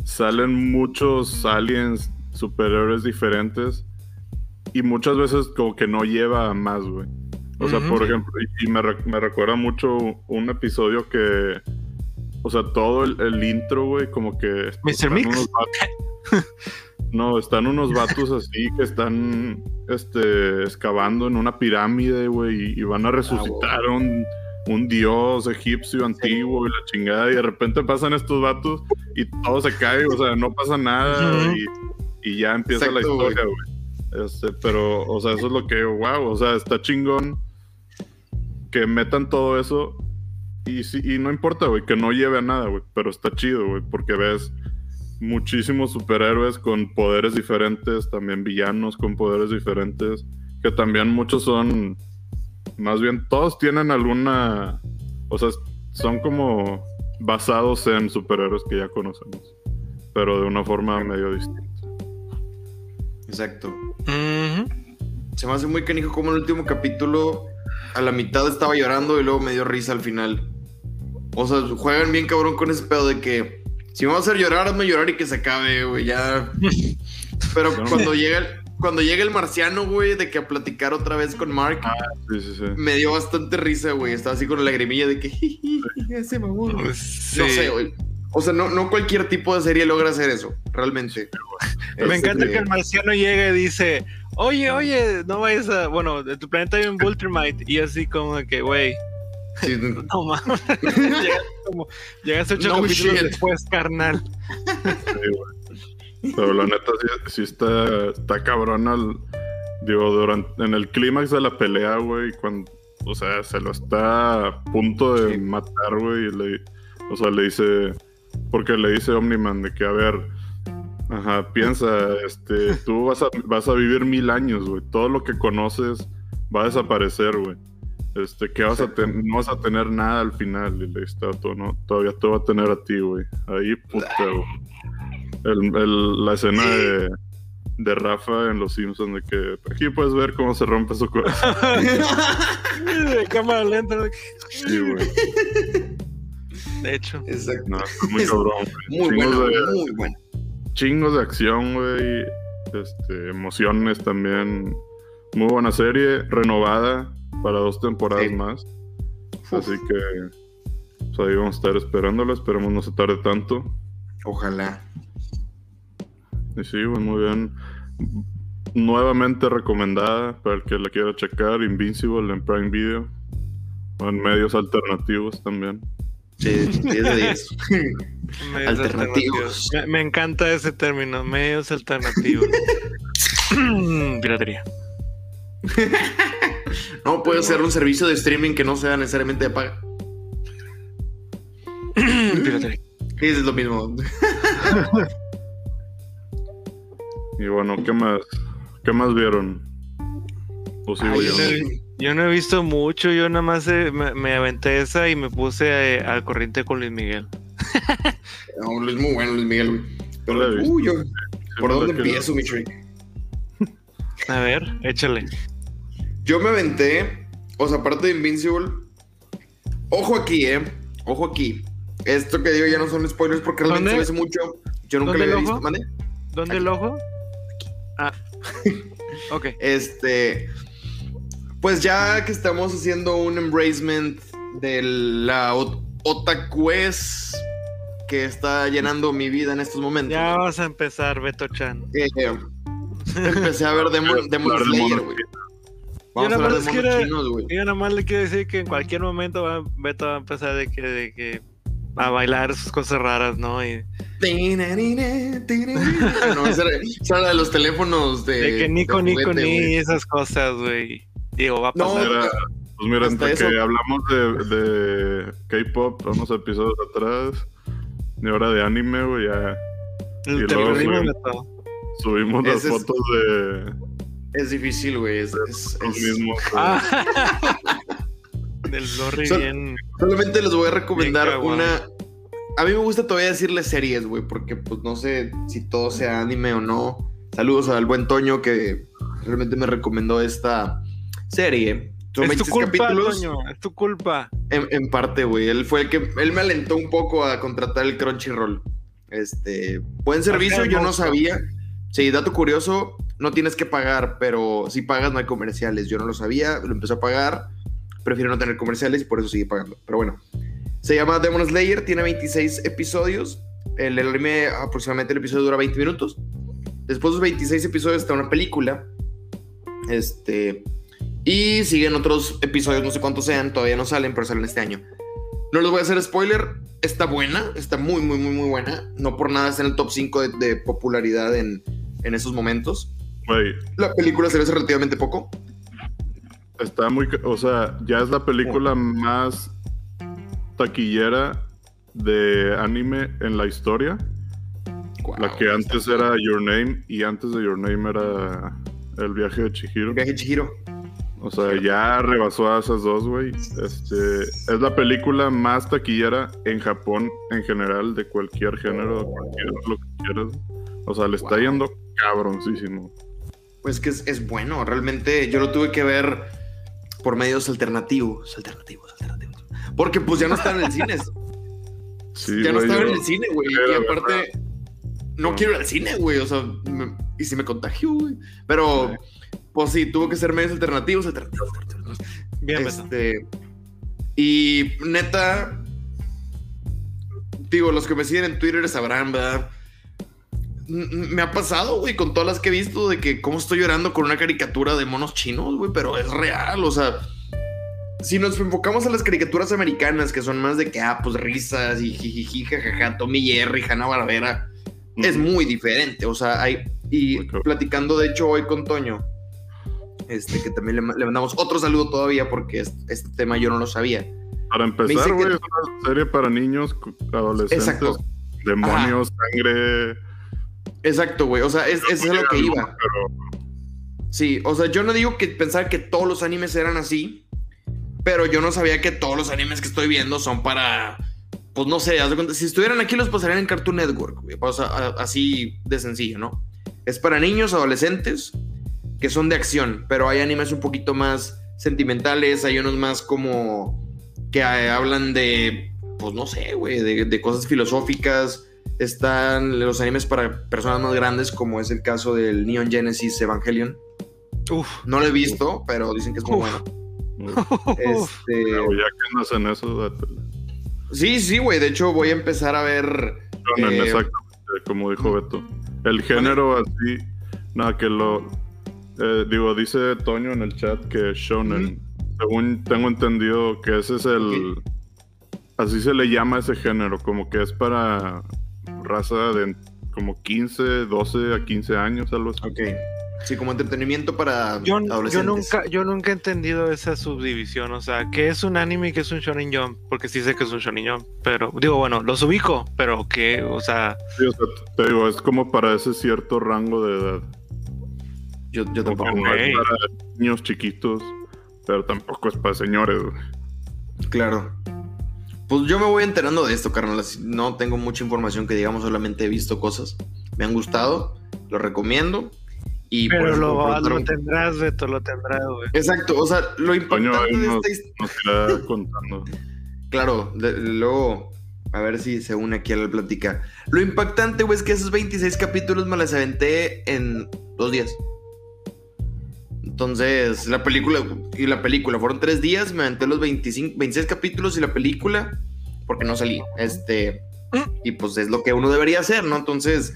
salen muchos aliens, superhéroes diferentes y muchas veces como que no lleva a más, güey. O sea, por ejemplo, y, me, recuerda mucho un episodio que, o sea, todo el, intro, güey, como que... Mr. Mix. no, están unos vatos así que están, este, excavando en una pirámide, güey, y, van a resucitar ah, un un dios egipcio antiguo y la chingada, y de repente pasan estos vatos y todo se cae, o sea, no pasa nada y, ya empieza la historia, güey. Este, pero, o sea, eso es lo que, wow, o sea, está chingón que metan todo eso y, y no importa, güey, que no lleve a nada, güey, pero está chido, güey, porque ves muchísimos superhéroes con poderes diferentes, también villanos con poderes diferentes, que también muchos son más bien todos tienen alguna, o sea, son como basados en superhéroes que ya conocemos, pero de una forma medio distinta. Exacto. Se me hace muy canijo como en el último capítulo a la mitad estaba llorando y luego me dio risa al final. O sea, juegan bien cabrón con ese pedo de que si me vas a hacer llorar, hazme llorar y que se acabe, güey, ya. Pero cuando llega el, cuando llega el marciano, güey, de que a platicar otra vez con Mark, ah, sí, sí, sí. me dio bastante risa, güey. Estaba así con la lagrimilla de que, ese mamón. No sé, güey. O sea, no, no cualquier tipo de serie logra hacer eso, realmente. Me encanta que el marciano llegue y dice, oye, oye, no vayas a, bueno, de tu planeta hay un Vultramite. Y así como que, güey. no mames. llegas, como, llegas ocho capítulos después, carnal. Pero la neta sí, está, está cabrón al, digo, durante, en el clímax de la pelea, güey, cuando, o sea, se lo está a punto de matar, güey, le, o sea, le dice, porque le dice Omniman de que, a ver, ajá, piensa, este, tú vas a, vas a vivir mil años, güey, todo lo que conoces va a desaparecer, güey. Este, que vas a no vas a tener nada al final, y le dice, no, todavía te va a tener a ti, güey. Ahí, puta, güey la escena de, de, Rafa en Los Simpsons, de que aquí puedes ver cómo se rompe su corazón. de cámara lenta. Sí, güey. De hecho. Exacto. muy cabrón. Muy bueno, de, muy bueno. Chingos de acción, güey. Este, emociones también. Muy buena serie, renovada para dos temporadas más. Así que pues ahí vamos a estar esperándola. Esperemos no se tarde tanto. Ojalá. Sí, muy bien. Nuevamente recomendada para el que la quiera checar, Invincible en Prime Video. O en medios alternativos también. Sí, 10 de 10. alternativos. Me, encanta ese término, medios alternativos. Piratería. no puede ser un servicio de streaming que no sea necesariamente de paga. Piratería. Sí, es lo mismo. Y bueno, ¿qué más? ¿Qué más vieron? yo, no he, visto mucho, yo nada más eh, me, aventé esa y me puse eh, al corriente con Luis Miguel. no, Luis muy bueno, Luis Miguel, Pero, uy, yo, ¿por dónde empiezo, mi trick? A ver, échale. Yo me aventé, o sea, aparte de Invincible, ojo aquí, eh, ojo aquí. Esto que digo ya no son spoilers porque realmente se hace mucho. Yo nunca lo había visto. ¿Dónde el ojo? Ah. ok. Este. Pues ya que estamos haciendo un embracement de la otakues que está llenando mi vida en estos momentos. Ya vas a empezar, Beto Chan. Eh, empecé a ver Demon, Demon Slayer, güey. Vamos a hablar de monos chinos, güey. Yo nada más le quiero decir que en cualquier momento va, Beto va a empezar de que, de que a bailar sus cosas raras, ¿no? Y... no, esa era, de los teléfonos de. De que Nico, Nico, ni esas cosas, güey. Digo, va a pasar. pues mira, entre que hablamos de, de K-pop unos episodios atrás, y ahora de anime, güey, ya. El y luego subimos, subimos las fotos de. Es difícil, güey. Es, es, Ah. Del Lorry bien. Solamente les voy a recomendar una. A mí me gusta todavía decirle series, güey, porque pues no sé si todo sea anime o no. Saludos al buen Toño que realmente me recomendó esta serie. es tu culpa, Toño, es tu culpa. En, parte, güey. Él fue el que. Él me alentó un poco a contratar el Crunchyroll. Este. Buen servicio, yo no sabía. Sí, dato curioso, no tienes que pagar, pero si pagas no hay comerciales. Yo no lo sabía, lo empecé a pagar. Prefiero no tener comerciales y por eso sigue pagando. Pero bueno. Se llama Demon Slayer, tiene 26 episodios. El, el anime, aproximadamente el episodio dura 20 minutos. Después de los 26 episodios está una película. Este. Y siguen otros episodios, no sé cuántos sean, todavía no salen, pero salen este año. No les voy a hacer spoiler, está buena, está muy, muy, muy, muy buena. No por nada está en el top 5 de, popularidad en, en, esos momentos. La película se ve relativamente poco. Está muy, o sea, ya es la película más taquillera de anime en la historia. la que antes era Your Name y antes de Your Name era El viaje de Chihiro. El viaje de Chihiro. O sea, ya rebasó a esas dos, güey. Este, es la película más taquillera en Japón en general de cualquier género, cualquier lo que quieras. O sea, le está yendo cabroncísimo. Pues que es, bueno, realmente yo lo tuve que ver por medios alternativos, alternativos, alternativos. Porque pues ya no estaba en el cine. ya no estaba en el cine, güey. Y aparte, no, quiero ir al cine, güey. O sea, y si me contagio, güey. Pero, pues sí, tuvo que ser medios alternativos, alternativos, alternativos. Bien, este, Y neta, digo, los que me siguen en Twitter sabrán, ¿verdad? Me ha pasado, güey, con todas las que he visto, de que cómo estoy llorando con una caricatura de monos chinos, güey, pero es real, o sea, si nos enfocamos a las caricaturas americanas, que son más de que, ah, pues risas y jijiji, jajaja, Tommy Jerry, Hanna Barbera, es muy diferente, o sea, hay, y platicando de hecho hoy con Toño, este, que también le, mandamos otro saludo todavía porque este, tema yo no lo sabía. Para empezar, güey, es una serie para niños, adolescentes, Exacto. demonios, sangre Exacto, güey. O sea, es, es, lo que iba. Sí, o sea, yo no digo que pensar que todos los animes eran así, pero yo no sabía que todos los animes que estoy viendo son para. Pues no sé, si estuvieran aquí los pasarían en Cartoon Network, güey. O sea, así de sencillo, ¿no? Es para niños, adolescentes, que son de acción, pero hay animes un poquito más sentimentales, hay unos más como que hablan de, pues no sé, güey, de, de cosas filosóficas están los animes para personas más grandes, como es el caso del Neon Genesis Evangelion. Uf, no lo he visto, pero dicen que es muy bueno. Este... ya que no hacen eso, Sí, sí, güey. De hecho, voy a empezar a ver. Eh, exactamente, como dijo Beto. El género así. Nada, que lo. Eh, digo, dice Toño en el chat que Shonen. Según tengo entendido que ese es el. Así se le llama ese género, como que es para raza de como 15, 12 a 15 años, algo así. Ok. Sí, como entretenimiento para yo, adolescentes. Yo nunca, yo nunca he entendido esa subdivisión, o sea, ¿qué es un anime y qué es un shonen jump? Porque sí sé que es un shonen jump, pero digo, bueno, los ubico, pero ¿qué? O sea... Sí, o sea, te digo, es como para ese cierto rango de edad. Yo, yo tampoco. No es para niños chiquitos, pero tampoco es para señores. Claro. Pues yo me voy enterando de esto, carnal. No tengo mucha información que digamos, solamente he visto cosas. Me han gustado, lo recomiendo. Y Pero lo, lo, tendrás, Beto, lo tendrás, güey. Exacto, o sea, lo impactante de esta historia. contando. claro, luego, a ver si se une aquí a la plática. Lo impactante, güey, es que esos 26 capítulos me los aventé en dos días. Entonces, la película y la película fueron tres días, me aventé los 25, 26 capítulos y la película, porque no salí. Este, y pues es lo que uno debería hacer, ¿no? Entonces,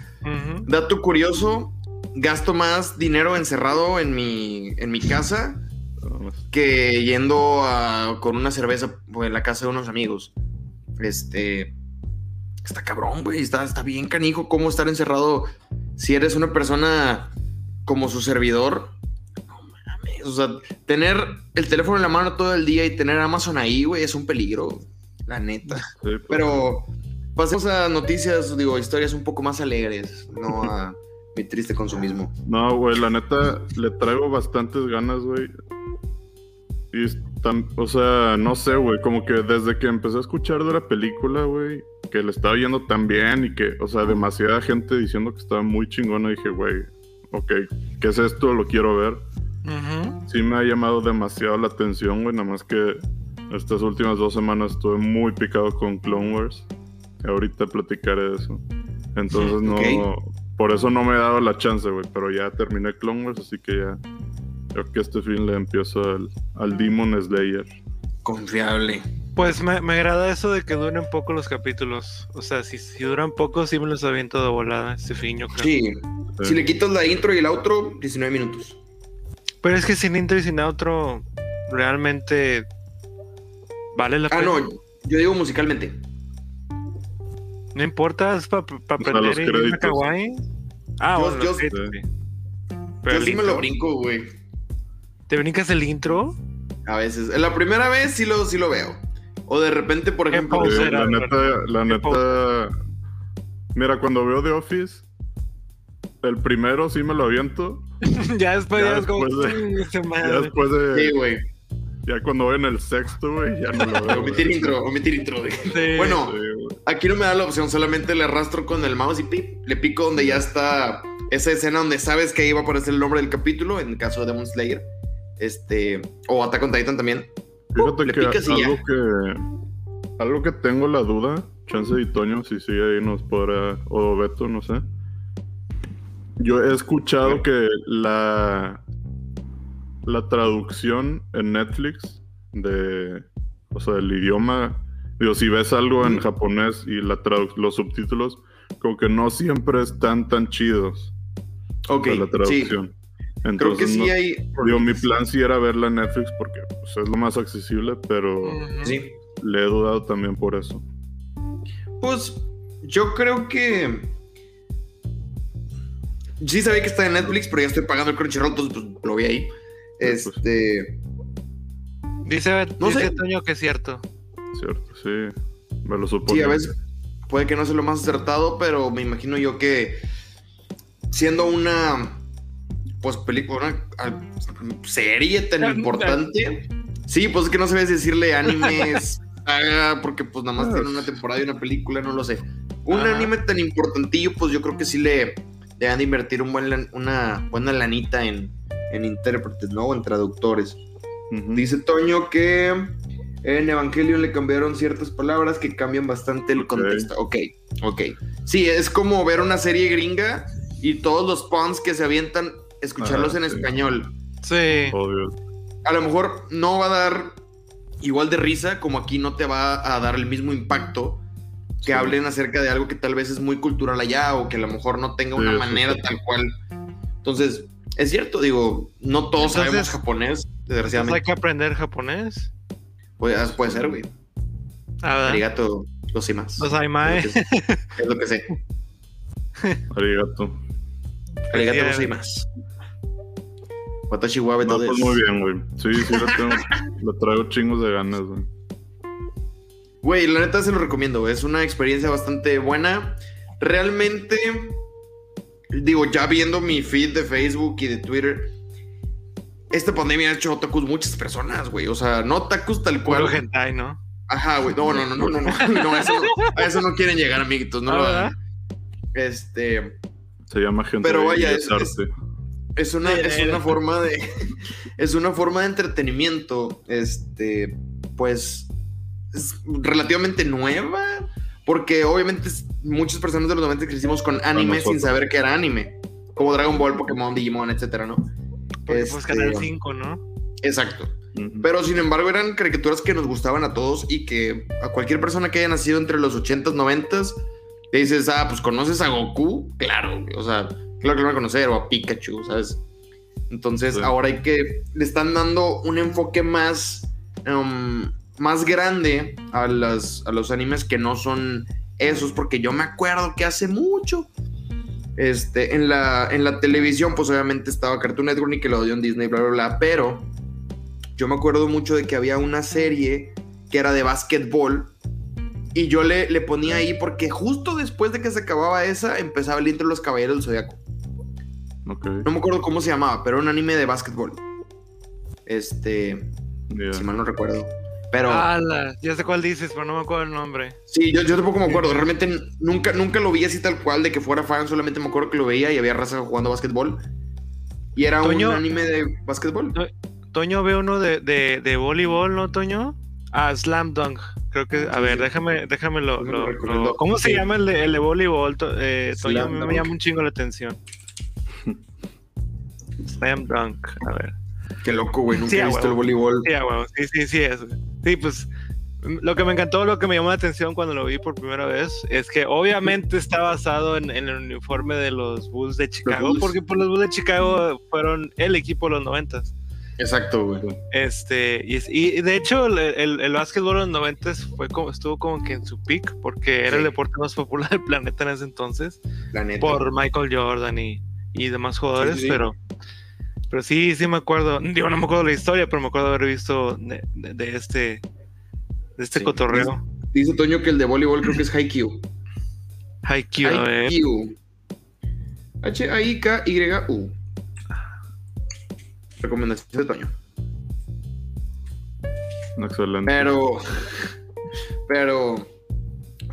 dato curioso, gasto más dinero encerrado en mi, en mi casa que yendo a, con una cerveza pues, en la casa de unos amigos. Este, está cabrón, güey, está, está bien canijo cómo estar encerrado si eres una persona como su servidor. O sea, tener el teléfono en la mano todo el día y tener Amazon ahí, güey, es un peligro, la neta. Pues. Pero pasemos a noticias, digo, historias un poco más alegres, no a mi triste consumismo. No, güey, la neta, le traigo bastantes ganas, güey. Y tan, o sea, no sé, güey, como que desde que empecé a escuchar de la película, güey, que le estaba yendo tan bien y que, o sea, demasiada gente diciendo que estaba muy chingona, dije, güey, ok, ¿qué es esto? Lo quiero ver. Sí me ha llamado demasiado la atención, güey, nada más que estas últimas dos semanas estuve muy picado con Clone Wars. Ahorita platicaré de eso. Entonces no, por eso no me he dado la chance, güey, pero ya terminé Clone Wars, así que ya Creo que este fin le empiezo al, al Demon Slayer. Confiable. Pues me, me, agrada eso de que duren poco los capítulos. O sea, si, si duran poco, sí me los aviento de volada este fin, yo creo. Sí. Si le quitas la intro y el outro, 19 minutos. Pero es que sin intro y sin outro, realmente vale la ah, pena. Ah, no, yo digo musicalmente. No importa, es para pa aprender en kawaii. Ah, bueno, yo, yo sí me lo brinco, güey. ¿Te brincas el intro? A veces. La primera vez sí lo, sí lo veo. O de repente, por ejemplo. la neta, la neta. Mira, cuando veo The Office, el primero sí me lo aviento. ya después, ya, después de, ya después de. Sí, güey. Ya cuando voy en el sexto, güey, ya no lo veo. omitir intro, omitir intro, güey. bueno, aquí no me da la opción, solamente le arrastro con el mouse y pip, le pico donde ya está esa escena donde sabes que iba a aparecer el nombre del capítulo, en el caso de Demon Slayer. Este, o Attack on Titan también. Fíjate que algo que algo que tengo la duda, chance y Toño, si sigue ahí nos podrá, o Beto, no sé. Yo he escuchado que la la traducción en Netflix de, o sea, del idioma, digo, si ves algo en japonés y la los subtítulos, como que no siempre están tan chidos. Ok, la traducción. Entonces, Creo que sí hay. Digo, mi plan sí era verla en Netflix porque pues, es lo más accesible, pero sí. le he dudado también por eso. Pues yo creo que. Sí sabía que está en Netflix, pero ya estoy pagando el Crunchyroll, entonces pues, lo vi ahí. Pues. Este. Dice, no dice Toño que es cierto. Cierto, sí. Me lo supongo. Sí, a veces puede que no sea lo más acertado, pero me imagino yo que siendo una pues película, una serie tan importante. Sí, pues es que no sabes decirle animes, porque pues nada más tiene una temporada y una película, no lo sé. Un anime tan importantillo, pues yo creo que sí le, le de invertir un buen, una buena lanita en, en intérpretes, ¿no? En traductores. Dice Toño que en Evangelion le cambiaron ciertas palabras que cambian bastante el contexto. Ok, ok. Sí, es como ver una serie gringa y todos los puns que se avientan escucharlos en español. Sí. A lo mejor no va a dar igual de risa como aquí no te va a dar el mismo impacto que hablen acerca de algo que tal vez es muy cultural allá o que a lo mejor no tenga una manera tal cual. Entonces, es cierto, digo, no todos sabemos japonés, desgraciadamente. ¿Hay que aprender japonés? Puede, puede ser, güey. Arigato, los imas. Los aimae. Es lo que sé. Arigato. Arigato, los imas. Watashi Wabe no, pues muy bien, güey. Sí, sí, lo, tengo, lo traigo chingos de ganas, güey. Güey, la neta se lo recomiendo. Es una experiencia bastante buena. Realmente, digo, ya viendo mi feed de Facebook y de Twitter, esta pandemia ha hecho otakus muchas personas, güey. O sea, no otakus tal cual. Puro hentai, ¿no? Ajá, güey. No, no, no, no, no. no, no eso, a eso no quieren llegar, amiguitos. No lo hagan. Este. Se llama gente Pero vaya, es, es una, es una forma de. es una forma de entretenimiento. Este. Pues. Es relativamente nueva. Porque obviamente muchas personas de los 90 crecimos con anime sin saber que era anime. Como Dragon Ball, Pokémon, Digimon, etcétera, ¿no? Porque pues Canal 5, ¿no? Exacto. Pero sin embargo eran caricaturas que nos gustaban a todos y que a cualquier persona que haya nacido entre los 80s, 90s, te dices, ah, pues conoces a Goku, claro, o sea, claro que lo van a conocer, o a Pikachu, ¿sabes? Entonces ahora hay que, le están dando un enfoque más, um, más grande a, las, a los animes que no son esos, porque yo me acuerdo que hace mucho, este, en la, en la televisión, pues obviamente estaba Cartoon Network, Nickelodeon, Disney, bla, bla, bla, pero yo me acuerdo mucho de que había una serie que era de básquetbol y yo le, le ponía ahí porque justo después de que se acababa esa empezaba el intro de los Caballeros del Zodiaco. No me acuerdo cómo se llamaba, pero era un anime de básquetbol. Este, si mal no recuerdo. Pero. ya sé cuál dices, pero no me acuerdo el nombre. Sí, yo, yo tampoco me acuerdo. Realmente nunca, nunca lo vi así tal cual de que fuera fan, solamente me acuerdo que lo veía y había raza jugando básquetbol. Y era un anime de básquetbol. Toño ve uno de, de, de voleibol, ¿no, Toño? Ah, Slam Dunk. Creo que, a ver, déjame, déjame lo. ¿Cómo se llama el de, el de voleibol? Eh, Toño, me, me llama un chingo la atención. Slam Dunk, a ver. Qué loco, güey. Nunca he visto el voleibol. Sí, sí, sí, sí, es. Sí, pues lo que me encantó, lo que me llamó la atención cuando lo vi por primera vez, es que obviamente está basado en, el uniforme de los Bulls de Chicago, porque por los Bulls de Chicago fueron el equipo de los noventas. Exacto, güey. Este, y, de hecho, el, el, básquetbol en los 90 fue como, estuvo como que en su peak, porque era el deporte más popular del planeta en ese entonces. Por Michael Jordan y, y demás jugadores, pero. Pero sí, sí me acuerdo. Digo, no me acuerdo la historia, pero me acuerdo haber visto de, este. De este cotorreo. Dice, Toño que el de voleibol creo que es Haikyuu. Haikyuu, a ver. H-A-I-K-Y-U. Recomendación de Toño. Excelente. Pero, pero,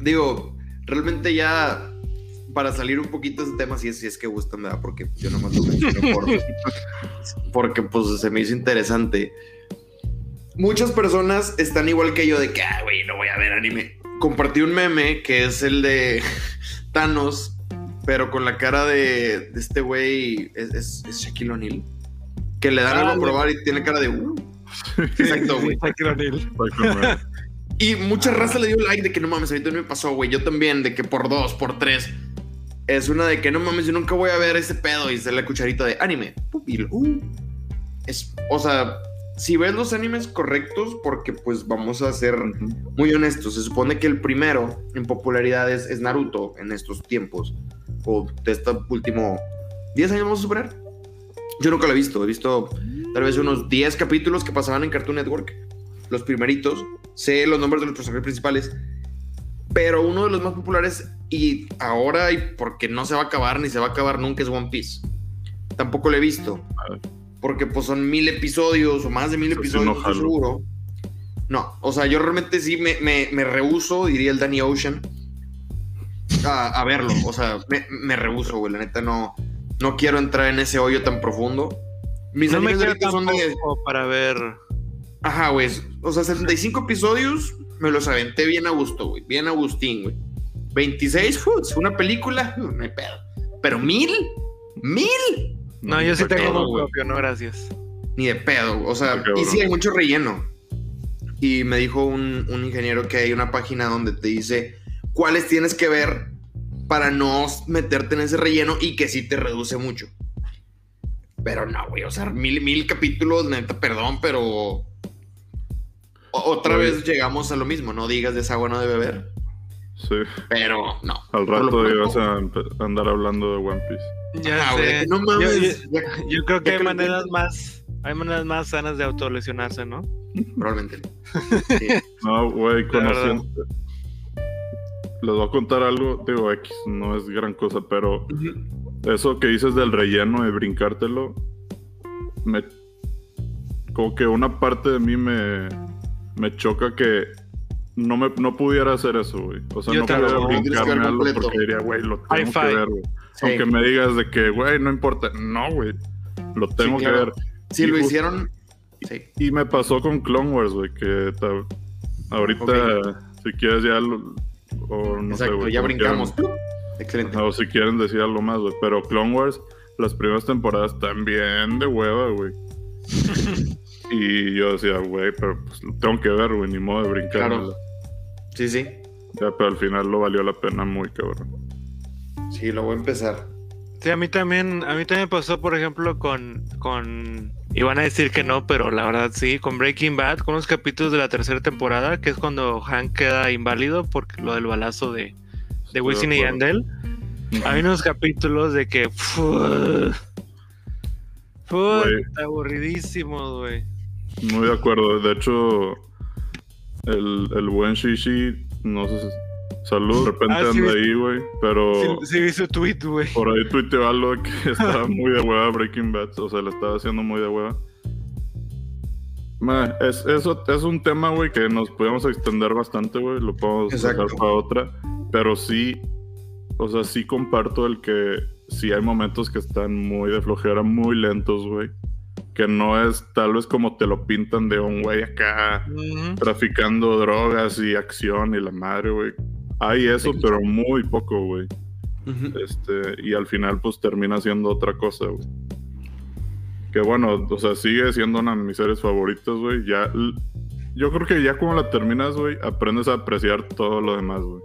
digo, realmente ya para salir un poquito de ese tema, si es, si es que gusta, me da, porque yo nomás lo mencioné por, porque pues se me hizo interesante. Muchas personas están igual que yo de que, ah, güey, no voy a ver anime. Compartí un meme que es el de Thanos, pero con la cara de, este güey, es, es Shaquille O'Neal que le dan algo a probar y tiene cara de. Uh. Exacto, güey. y mucha raza le dio like de que no mames, ahorita no me pasó, güey. Yo también, de que por dos, por tres. Es una de que no mames, yo nunca voy a ver ese pedo y se la cucharita de anime. Uh. Es, o sea, si ves los animes correctos, porque pues vamos a ser muy honestos, se supone que el primero en popularidad es, es Naruto en estos tiempos, o de este último 10 años vamos a superar. Yo nunca lo he visto. He visto tal vez unos 10 capítulos que pasaban en Cartoon Network. Los primeritos. Sé los nombres de los personajes principales. Pero uno de los más populares y ahora, y porque no se va a acabar ni se va a acabar nunca, es One Piece. Tampoco lo he visto. Porque pues son mil episodios o más de mil episodios, no seguro. No, o sea, yo realmente sí me, me, me rehuso, diría el Danny Ocean, a, verlo. O sea, me, me rehuso, güey. La neta no no quiero entrar en ese hoyo tan profundo. Mis no me son de. Para ver. Ajá, güey. O sea, 75 episodios me los aventé bien a gusto, güey. Bien Agustín, güey. 26, fue una película, no hay pedo. Pero mil, mil. No, yo sí tengo un propio, no, gracias. Ni de pedo, o sea, y sí hay mucho relleno. Y me dijo un, un ingeniero que hay una página donde te dice cuáles tienes que ver para no meterte en ese relleno y que sí te reduce mucho. Pero no, güey, o sea, mil, mil capítulos, neta, perdón, pero otra vez llegamos a lo mismo, no digas de esa agua no de beber. Sí. Pero no. Al rato ibas a andar hablando de One Piece. Ya sé. No mames. Yo, creo que hay maneras más, hay maneras más sanas de autolesionarse, ¿no? Probablemente. No, güey, conociendo, les voy a contar algo, digo, X, no es gran cosa, pero eso que dices del relleno, de brincártelo, me. Como que una parte de mí me. Me choca que no, me, no pudiera hacer eso, güey. O sea, no pudiera brincarme algo porque diría, güey, lo tengo que ver, güey. Aunque me digas de que, güey, no importa. No, güey. Lo tengo que ver. Si lo hicieron. Sí. Y me pasó con Clone Wars, güey, que ahorita, si quieres, ya lo, o no Exacto, ya brincamos. Excelente. O si quieren decir algo más, Pero Clone Wars, las primeras temporadas también de hueva, güey. y yo decía, güey, pero pues lo tengo que ver, güey, ni modo de brincar. Sí, sí. Ya, pero al final lo valió la pena muy cabrón. Sí, lo voy a empezar. Sí, a mí también, a mí también pasó, por ejemplo, con, con, iban a decir que no, pero la verdad sí, con Breaking Bad, con los capítulos de la tercera temporada, que es cuando Hank queda inválido por lo del balazo de, de Wisin y Yandel. Hay unos capítulos de que, fue aburridísimos, güey. Muy de acuerdo, de hecho, el, el buen Shishi, no sé si Salud, de repente ah, anda ahí, güey. Pero. Sí, vi su tweet, güey. Por ahí tuiteó algo que estaba muy de hueva Breaking Bad. O sea, le estaba haciendo muy de hueva. es, eso es un tema, güey, que nos podemos extender bastante, güey. Lo podemos dejar para otra. Pero sí, o sea, sí comparto el que sí hay momentos que están muy de flojera, muy lentos, güey. Que no es tal vez como te lo pintan de un güey acá traficando drogas y acción y la madre, güey. Hay eso, pero muy poco, güey. Este, y al final, pues termina siendo otra cosa, güey. Que bueno, o sea, sigue siendo una de mis series favoritas, güey. Ya, yo creo que ya cuando la terminas, güey, aprendes a apreciar todo lo demás, güey.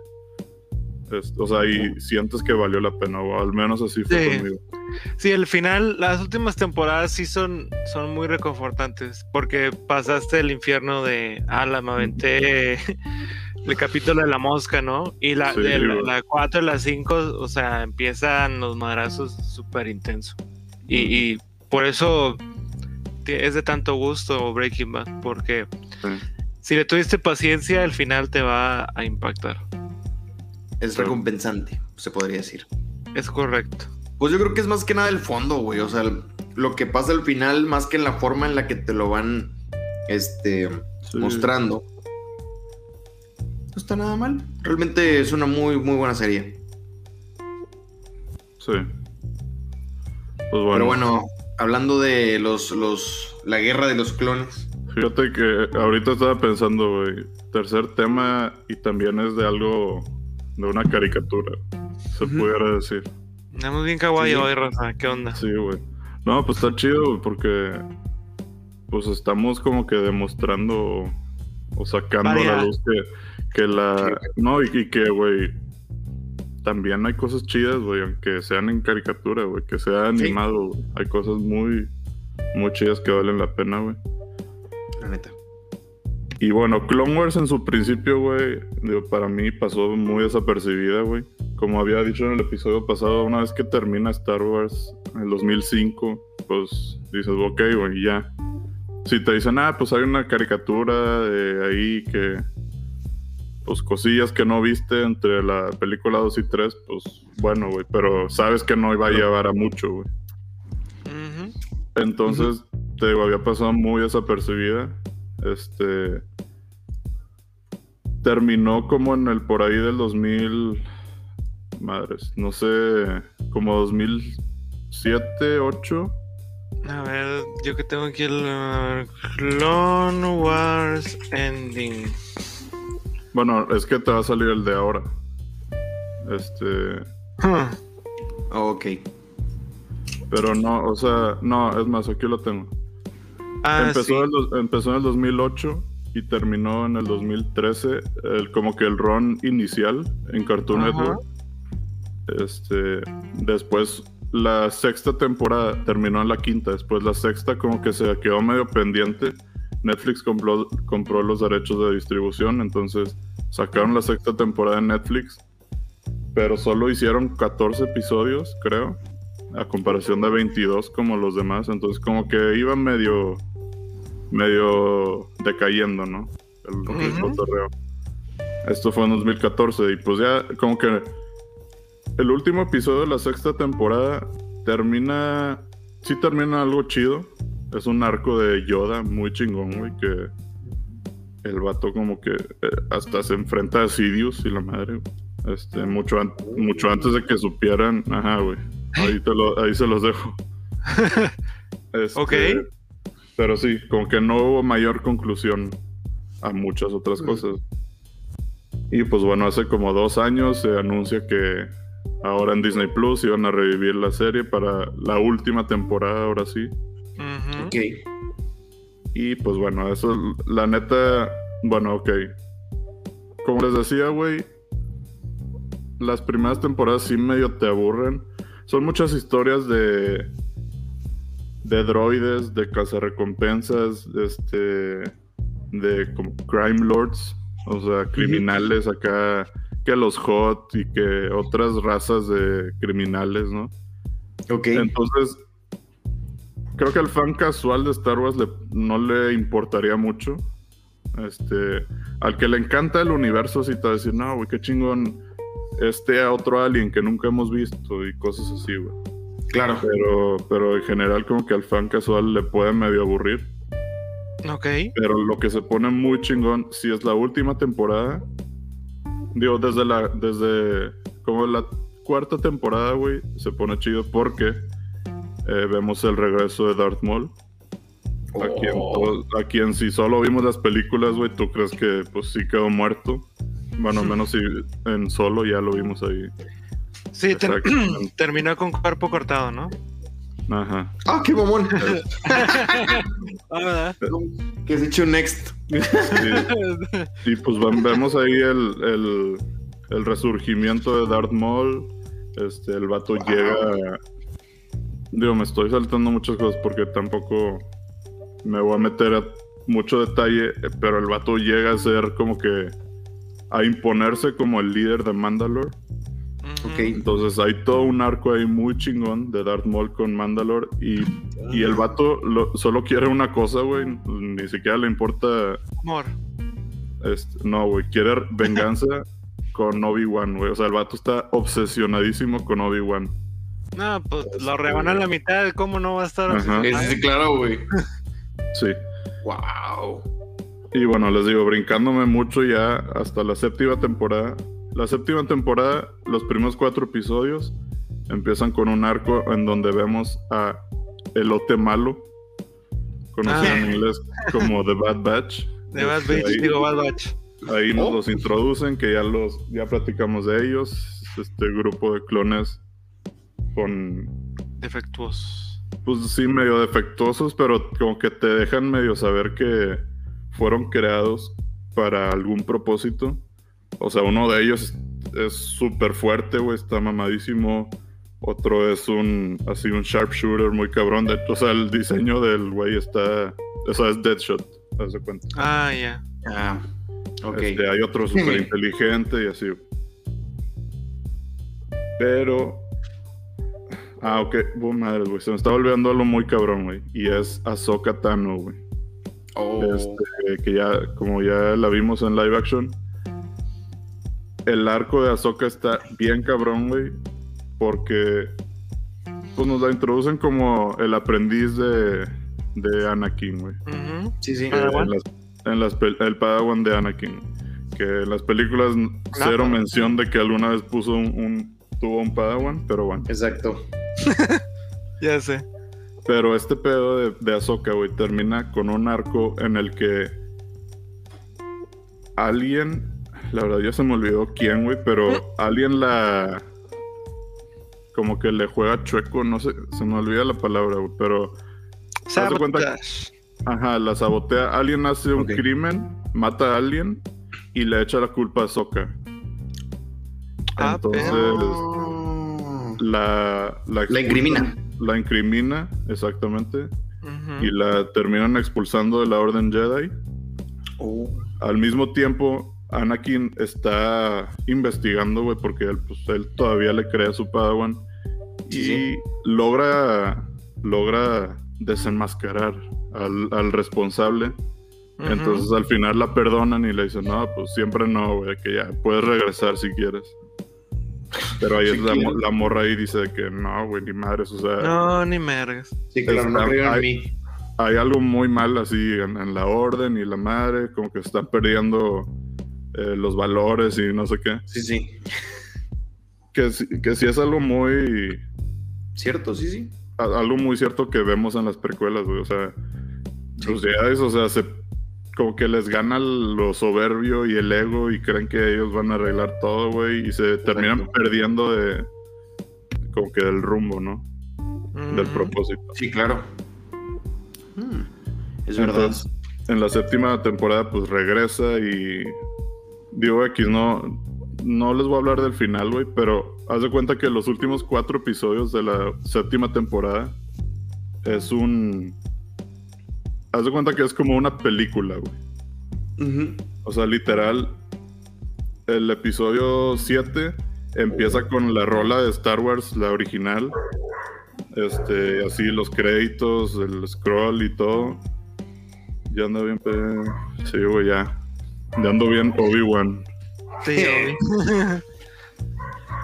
O sea, y sientes que valió la pena, o al menos así fue conmigo. Sí, el final, las últimas temporadas sí son, son muy reconfortantes, porque pasaste el infierno de, ah, la me aventé el capítulo de la mosca, ¿no? Y la, de la, 4 y la 5, o sea, empiezan los madrazos súper intensos. Y, por eso es de tanto gusto Breaking Bad, porque si le tuviste paciencia, el final te va a impactar. Es recompensante, se podría decir. Es correcto. Pues yo creo que es más que nada el fondo, güey. O sea, lo que pasa al final, más que en la forma en la que te lo van este, mostrando no está nada mal. Realmente es una muy, muy buena serie. Sí. Pues bueno. Pero bueno, hablando de los, los, la guerra de los clones. Fíjate que ahorita estaba pensando, güey, tercer tema y también es de algo, de una caricatura, se pudiera decir. Estamos bien kawaii hoy, Raza, ¿qué onda? Sí, güey. No, pues está chido, porque pues estamos como que demostrando o sacando la luz que que la. No, y, que, güey. También hay cosas chidas, güey, aunque sean en caricatura, güey, que sea animado, Hay cosas muy, muy chidas que valen la pena, güey. Y bueno, Clone Wars en su principio, güey, para mí pasó muy desapercibida, güey. Como había dicho en el episodio pasado, una vez que termina Star Wars en el 2005, pues dices, ok, güey, ya. Si te dicen, ah, pues hay una caricatura de ahí que pues cosillas que no viste entre la película 2 y 3, pues bueno, güey, pero sabes que no iba a llevar a mucho, güey. Entonces, te digo, había pasado muy desapercibida. Este. Terminó como en el por ahí del 2000. Madres, no sé, como 2007, 8. A ver, yo que tengo aquí el Clone Wars Ending. Bueno, es que te va a salir el de ahora. Este. ok. Pero no, o sea, no, es más, aquí lo tengo. Ah, empezó, empezó en el 2008 y terminó en el 2013, el, como que el run inicial en Cartoon Network. Este, después la sexta temporada terminó en la quinta, después la sexta como que se quedó medio pendiente. Netflix compró, compró los derechos de distribución, entonces sacaron la sexta temporada en Netflix, pero solo hicieron 14 episodios, creo, a comparación de 22 como los demás, entonces como que iban medio medio decayendo, ¿no? El, Esto fue en 2014 y pues ya como que el último episodio de la sexta temporada termina sí termina algo chido, es un arco de Yoda muy chingón, güey, que el vato como que eh, hasta se enfrenta a Sidious y la madre, Este, mucho, mucho antes de que supieran, ajá, güey. Ahí, ahí se los dejo. Este, ok. Pero sí, como que no hubo mayor conclusión a muchas otras cosas. Y pues bueno, hace como dos años se anuncia que ahora en Disney Plus iban a revivir la serie para la última temporada, ahora sí. Ok. Y pues bueno, eso, la neta, bueno, ok. Como les decía, güey, las primeras temporadas sí medio te aburren. Son muchas historias de de droides, de cazarrecompensas, este de como crime lords, o sea, criminales acá que los hot y que otras razas de criminales, ¿no? Ok. Entonces, creo que al fan casual de Star Wars no le importaría mucho. Este, al que le encanta el universo, si te va a decir, no, güey, qué chingón este a otro alien que nunca hemos visto y cosas así, güey. Claro. Pero, pero en general, como que al fan casual le puede medio aburrir. Ok. Pero lo que se pone muy chingón, si es la última temporada, digo, desde la, desde como la cuarta temporada, güey, se pone chido porque eh, vemos el regreso de Darth Maul. A, quien, si solo vimos las películas, güey, tú crees que pues sí quedó muerto. Bueno, menos si en solo ya lo vimos ahí. Sí, terminó con cuerpo cortado, ¿no? Ajá. ¡Ah, qué mamón! ah, que se hecho next. Y pues vemos ahí el, el, resurgimiento de Darth Maul. Este, el vato llega. Digo, me estoy saltando muchas cosas porque tampoco me voy a meter a mucho detalle, pero el vato llega a ser como que a imponerse como el líder de Mandalore. Entonces hay todo un arco ahí muy chingón de Darth Maul con Mandalore y, y el vato solo quiere una cosa, güey. Ni siquiera le importa. Amor. Este, no, güey. Quiere venganza con Obi-Wan, güey. O sea, el vato está obsesionadísimo con Obi-Wan. No, pues lo rebana a la mitad. ¿Cómo no va a estar? Sí, claro, güey. sí. Wow. Y bueno, les digo, brincándome mucho ya hasta la séptima temporada la séptima temporada, los primeros cuatro episodios empiezan con un arco en donde vemos a Elote Malo, conocido en ah. inglés como The Bad Batch. The Bad Batch, ahí, digo Bad Batch. Ahí nos oh. los introducen, que ya los ya platicamos de ellos. Este grupo de clones con defectuosos. Pues sí, medio defectuosos, pero como que te dejan medio saber que fueron creados para algún propósito o sea, uno de ellos es súper fuerte, güey, está mamadísimo. Otro es un, así, un sharpshooter muy cabrón. De, o sea, el diseño del güey está, o sea, es Deadshot, haz cuenta. Ah, ya. Ah, ok. Este, hay otro súper inteligente y así. Pero... Ah, ok. Buah, madre, güey. Se me está volviendo algo muy cabrón, güey. Y es Ahsoka Tano, güey. Oh. Este, que ya, como ya la vimos en live action, el arco de Ahsoka está bien cabrón, güey. Porque pues nos la introducen como el aprendiz de, de Anakin, güey. Sí, sí. En las, el Padawan de Anakin. Que en las películas cero mención de que alguna vez puso un, tuvo un Padawan, pero bueno. Exacto. ya sé. Pero este pedo de, de Ahsoka, güey, termina con un arco en el que alguien la verdad ya se me olvidó quién, güey, pero alguien la... Como que le juega chueco, no sé, se me olvida la palabra, güey, pero... Se cuenta Ajá, la sabotea. Alguien hace un crimen, mata a alguien y le echa la culpa a Soka. Ah, Entonces, la, la, incrimina. La incrimina, exactamente. Y la terminan expulsando de la Orden Jedi. Oh. Al mismo tiempo, Anakin está investigando, güey, porque él, pues, él todavía le crea a su Padawan. y logra, logra desenmascarar al, responsable. Entonces al final la perdonan y le dicen, no, pues siempre no, güey, que ya puedes regresar si quieres. Pero ahí es la, morra ahí dice que no, güey, ni madres, o sea. No, ni mergas. Sí, claro, no hay, hay, algo muy mal así en, en, la orden y la madre, como que están perdiendo eh, los valores y no sé qué. Sí, sí. Que, que sí es algo muy... Cierto, sí, sí. Algo muy cierto que vemos en las precuelas, güey. O sea, los Jedi, o sea, se, como que les gana lo soberbio y el ego y creen que ellos van a arreglar todo, güey. Y se terminan perdiendo de, como que del rumbo, ¿no? Del propósito. Sí, claro. Hmm, es verdad. en la séptima temporada, pues regresa y. Digo X, no. No les voy a hablar del final, güey, pero haz de cuenta que los últimos cuatro episodios de la séptima temporada es un. Haz de cuenta que es como una película, güey. O sea, literal, el episodio 7 empieza con la rola de Star Wars, la original. Este, así los créditos, el scroll y todo. Ya ando bien, sí, güey, ya. Ya ando bien Obi-Wan. Sí,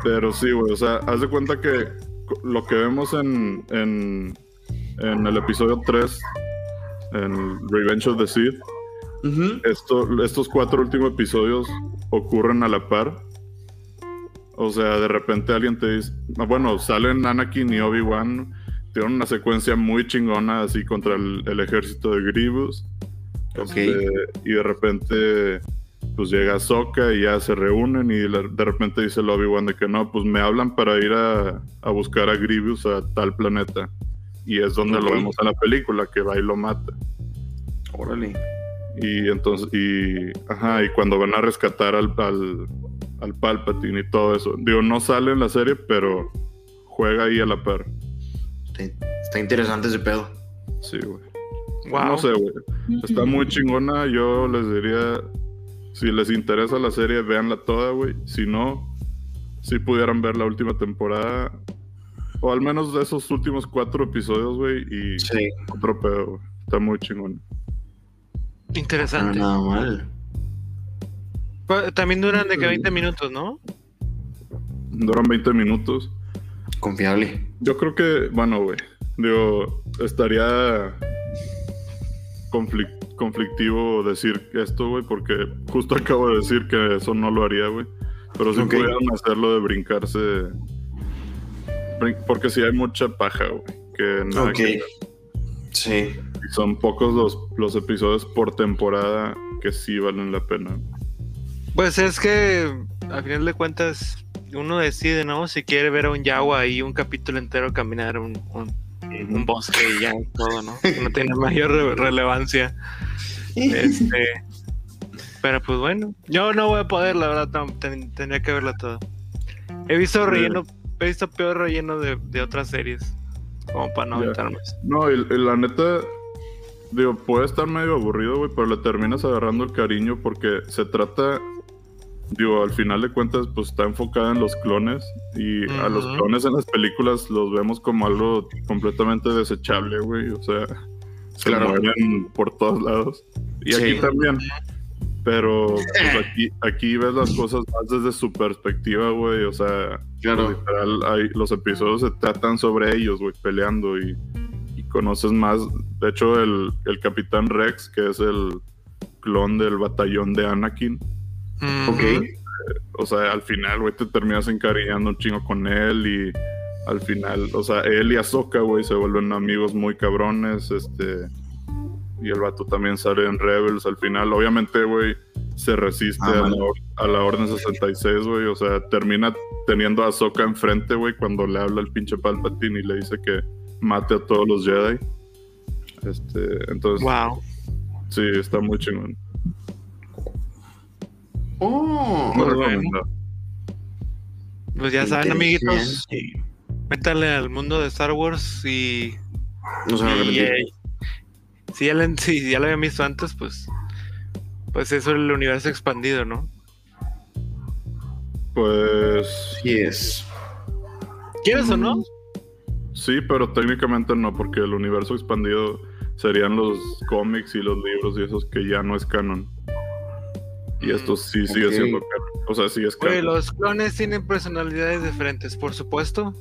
Pero sí, güey, o sea, haz de cuenta que lo que vemos en, en, en el episodio 3, en Revenge of the Sith, esto, estos cuatro últimos episodios ocurren a la par. O sea, de repente alguien te dice, bueno, salen Anakin y Obi-Wan, tienen una secuencia muy chingona así contra el, ejército de Grievous. Este, y de repente, pues llega Sokka y ya se reúnen y de repente dice el Obi-Wan de que no, pues me hablan para ir a, buscar a Grievous a tal planeta. Y es donde lo vemos en la película, que va y lo mata. Órale. Y entonces, y, ajá, y cuando van a rescatar al, al, al Palpatine y todo eso. Digo, no sale en la serie, pero juega ahí a la par. Está interesante ese pedo. Sí, güey. No sé, güey. Está muy chingona. Yo les diría, si les interesa la serie, véanla toda, güey. Si no, si pudieran ver la última temporada, o al menos de esos últimos cuatro episodios, güey, y otro pedo, güey. Está muy chingona. Interesante. nada mal. También duran de que 20 minutos, ¿no? Duran 20 minutos. Confiable. Yo creo que, bueno, güey. Digo, estaría conflictivo decir esto, güey, porque justo acabo de decir que eso no lo haría, güey. Pero si pudieran hacerlo de brincarse. porque si hay mucha paja, güey. Que nada Sí. son pocos los, los episodios por temporada que sí valen la pena. Pues es que, a final de cuentas, uno decide, ¿no? Si quiere ver a un Yawa y un capítulo entero caminar un, un, bosque y ya todo, ¿no? no tiene mayor relevancia. Este, pero pues bueno, yo no voy a poder, la verdad, tendría que verla toda. He visto relleno, he visto peor relleno de, de otras series. Como para no yeah. No, y, la neta, digo, puede estar medio aburrido, güey, pero le terminas agarrando el cariño porque se trata, digo, al final de cuentas, pues está enfocada en los clones y a los clones en las películas los vemos como algo completamente desechable, güey, o sea, se mueren por todos lados. Y aquí también. Pero pues, aquí, aquí ves las cosas más desde su perspectiva, güey. O sea, literal, hay, los episodios se tratan sobre ellos, güey, peleando y, conoces más. De hecho, el, Capitán Rex, que es el clon del batallón de Anakin. Ok. o sea, al final, güey, te terminas encariñando un chingo con él y al final, o sea, él y Ahsoka, güey, se vuelven amigos muy cabrones, este y el vato también sale en Rebels al final. Obviamente, güey, se resiste ah, a, la, Orden 66, güey. O sea, termina teniendo a Soka enfrente, güey, cuando le habla el pinche Palpatine y le dice que mate a todos los Jedi. Este, entonces. Wow. Sí, está muy chingón. Oh, muy bueno. Pues ya saben, amiguitos. Métale al mundo de Star Wars y. No se si ya, lo habían visto antes, pues. Pues eso es el universo expandido, ¿no? Pues. Sí es. ¿Quieres o no? Sí, pero técnicamente no, porque el universo expandido serían los cómics y los libros y esos que ya no es canon. Y esto sí sigue siendo canon. O sea, sí es canon. los clones tienen personalidades diferentes, por supuesto.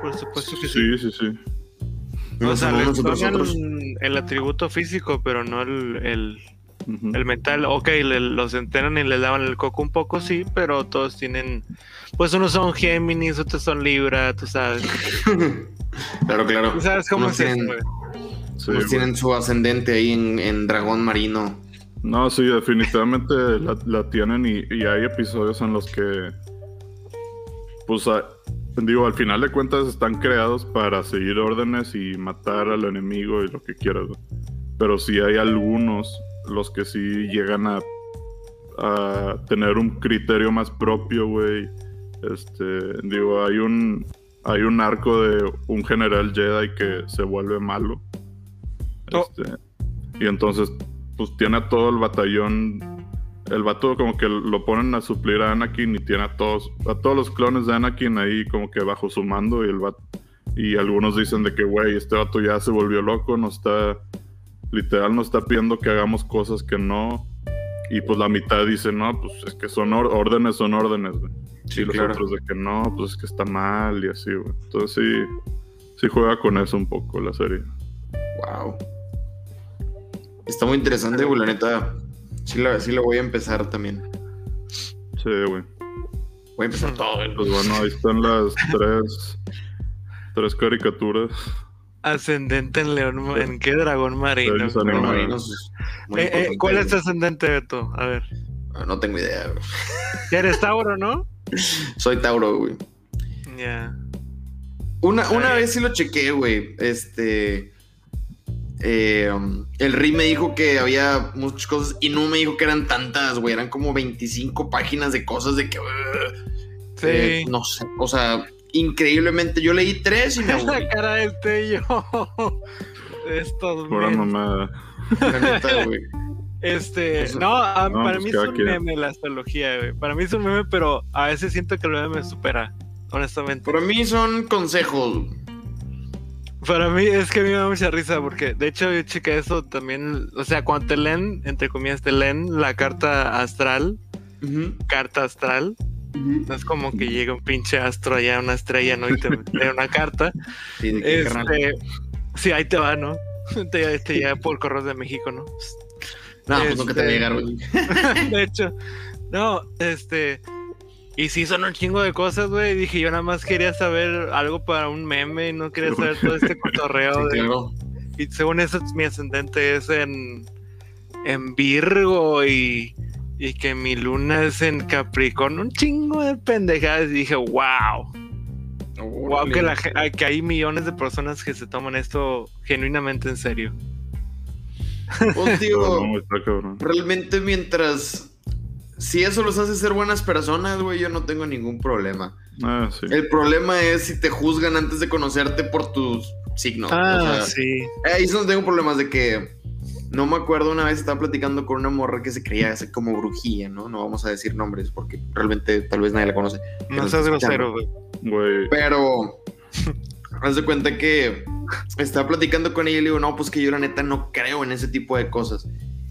Por supuesto que sí. Sí, sí, sí. O sea, les el atributo físico, pero no el, el, el mental. Ok, los enteran y les daban el coco un poco, sí, pero todos tienen. Pues unos son Géminis, otros son Libra, tú sabes. claro, claro. ¿Tú sabes cómo es tienen, tienen su ascendente ahí en, dragón marino. No, sí, definitivamente la, tienen y, y, hay episodios en los que. Pues digo, al final de cuentas están creados para seguir órdenes y matar al enemigo y lo que quieras. Pero sí hay algunos, los que sí llegan a, a tener un criterio más propio, güey. Este, digo, hay un, hay un arco de un general Jedi que se vuelve malo. Oh. Este, y entonces, pues tiene a todo el batallón. El vato como que lo ponen a suplir a Anakin y tiene a todos, a todos los clones de Anakin ahí como que bajo su mando y el y algunos dicen de que güey, este vato ya se volvió loco, nos está literal nos está pidiendo que hagamos cosas que no y pues la mitad dice, "No, pues es que son órdenes, son órdenes." Sí, los otros de que no, pues es que está mal y así, güey. Entonces sí, sí juega con eso un poco la serie. Wow. Está muy interesante, güey, la neta. Sí la, sí la voy a empezar también. Sí, güey. Voy a empezar todo, güey. Pues bueno, ahí están las tres, tres caricaturas. Ascendente en León, ¿en qué dragón marino? Eh, eh, ¿Cuál es ascendente, Beto? A ver. No tengo idea. Güey. Eres Tauro, ¿no? Soy Tauro, güey. Ya. Una, una vez sí lo chequé, güey. Este. Eh, el RI me dijo que había muchas cosas y no me dijo que eran tantas, güey. Eran como 25 páginas de cosas de que. sí. Eh, no sé. O sea, increíblemente. Yo leí tres y me La cara del tello. Estos. Pura mamada. La neta, güey. Este, no, para pues mí es un meme la astrología, güey. Para mí es un meme, pero a veces siento que el meme me supera, honestamente. Para mí son consejos. Para mí es que a mí me da mucha risa porque, de hecho, yo chequé eso también. O sea, cuando te leen, entre comillas, te leen la carta astral, carta astral. No es como que llega un pinche astro allá, una estrella, ¿no? Y te lee una carta. Sí, este, sí, ahí te va, ¿no? Te, te llega por correos de México, ¿no? No, pues nunca te va a llegar, güey. de hecho, no, este. Y sí, son un chingo de cosas, güey. Dije, yo nada más quería saber algo para un meme y no quería saber todo este cotorreo. Y según eso, mi ascendente es en, en Virgo y, y que mi luna es en Capricornio. Un chingo de pendejadas. Y dije, wow. wow, que, la, que hay millones de personas que se toman esto genuinamente en serio. Pues digo, realmente mientras... Si eso los hace ser buenas personas, güey, yo no tengo ningún problema. Ah, El problema es si te juzgan antes de conocerte por tus signos. Ah, sí. Ahí no tengo problemas de que... No me acuerdo, una vez estaba platicando con una morra que se creía como brujía, ¿no? No vamos a decir nombres porque realmente tal vez nadie la conoce. No seas grosero, güey. Pero haz de cuenta que estaba platicando con ella y le digo, no, pues que yo la neta no creo en ese tipo de cosas.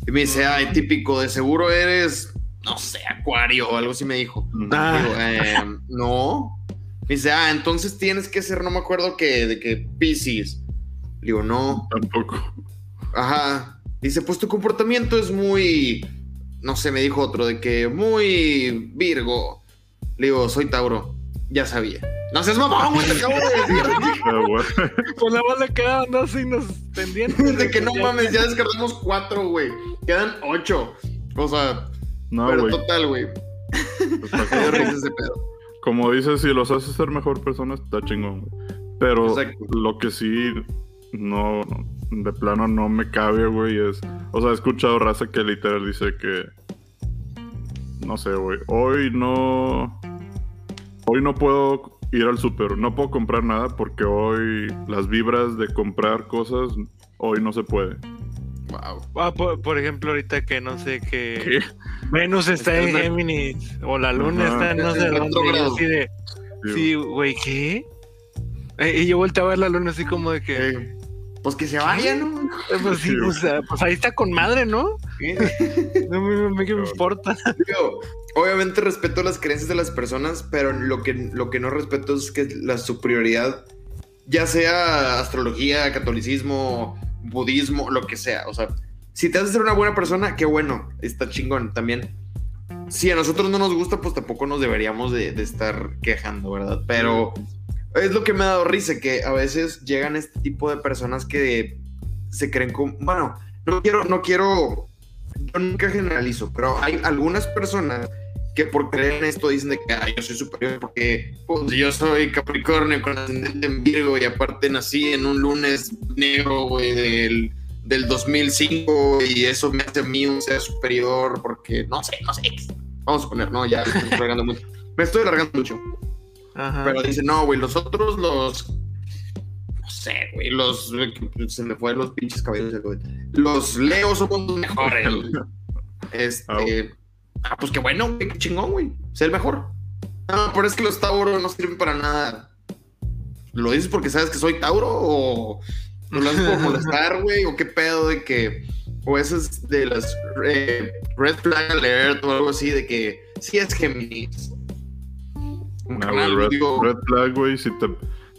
Y me dice, ay, típico, de seguro eres, no sé, acuario o algo así me dijo. Ah. Em, no. Me dice, ah, entonces tienes que ser, no me acuerdo que, de que Pisces. Le digo, no. Tampoco. Ajá. Dice, pues tu comportamiento es muy, no sé, me dijo otro, de que muy Virgo. Le digo, soy Tauro. Ya sabía. No seas mamón, güey, te acabo de decir. pues la le quedaban dos signos pendientes. De que no mames, ya descartamos cuatro, güey. Quedan ocho. O sea, no, pero total, güey. Pues como dices, si los haces ser mejor persona, está chingón, güey. Pero lo que sí, no, de plano no me cabe, güey, es. O sea, he escuchado raza que literal dice que. No sé, güey. Hoy no. Hoy no puedo ir al súper. No puedo comprar nada porque hoy las vibras de comprar cosas, hoy no se puede. Wow. Ah, por, ejemplo, ahorita que no sé que Venus está, en Géminis o la Luna está en no sé dónde. sí, güey, ¿qué? Eh, y yo volteé a ver la Luna así como de que. Pues que se vaya, ¿no? Eh, pues sí, o sea, pues ahí está con madre, ¿no? no me, me, me importa. obviamente respeto las creencias de las personas, pero lo que, lo que no respeto es que la superioridad, ya sea astrología, catolicismo, budismo, lo que sea. O sea, si te haces ser una buena persona, qué bueno, está chingón también. Si a nosotros no nos gusta, pues tampoco nos deberíamos de, estar quejando, ¿verdad? Pero es lo que me ha dado risa, que a veces llegan este tipo de personas que se creen como, bueno, no quiero, no quiero, yo nunca generalizo, pero hay algunas personas que por creer en esto dicen de que yo soy superior porque pues, yo soy Capricornio con ascendente en Virgo y aparte nací en un lunes negro, güey, del, del 2005 y eso me hace a mí un ser superior porque no sé, no sé. Vamos a poner, no, ya me estoy alargando mucho. Me estoy alargando mucho. Pero dice, no, güey, los otros, los. No sé, güey, los. Se me fueron los pinches cabellos. Los Leos somos los mejores. este. Ah, pues qué bueno, qué chingón, güey. Sé el mejor. No, pero es que los Tauro no sirven para nada. ¿Lo dices porque sabes que soy Tauro o lo haces por molestar, güey? ¿O qué pedo de que... O eso es de las eh, Red Flag Alert o algo así de que sí es Géminis. No, red, red, Flag, güey, si te,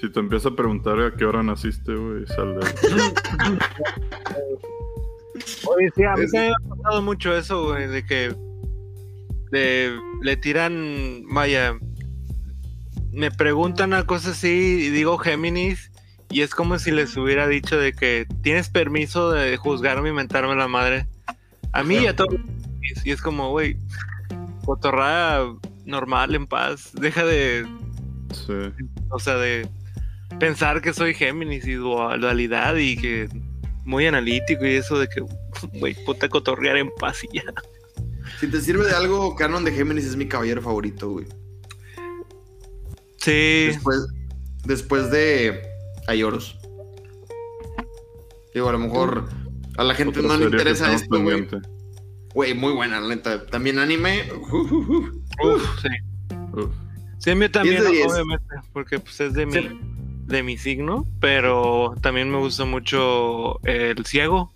si te empieza a preguntar a qué hora naciste, güey, sal de Oye, sí, a mí me ha pasado mucho eso, güey, de que le tiran, vaya, me preguntan a cosas así y digo Géminis y es como si les hubiera dicho de que tienes permiso de juzgarme y mentarme la madre. A mí y a todos. Y es como, güey, cotorrada normal, en paz. Deja de... Sí. O sea, de pensar que soy Géminis y dualidad y que muy analítico y eso de que, güey, puta cotorrear en paz y ya. Si te sirve de algo, Canon de Géminis es mi caballero favorito, güey. Sí. Después, después de Ayoros. Digo, a lo mejor a la gente no le interesa esto, güey. Güey, muy buena, la neta. También anime. Uf, sí. Sí, a mí también, obviamente, porque pues es de mi, de mi signo, pero también me gusta mucho el ciego.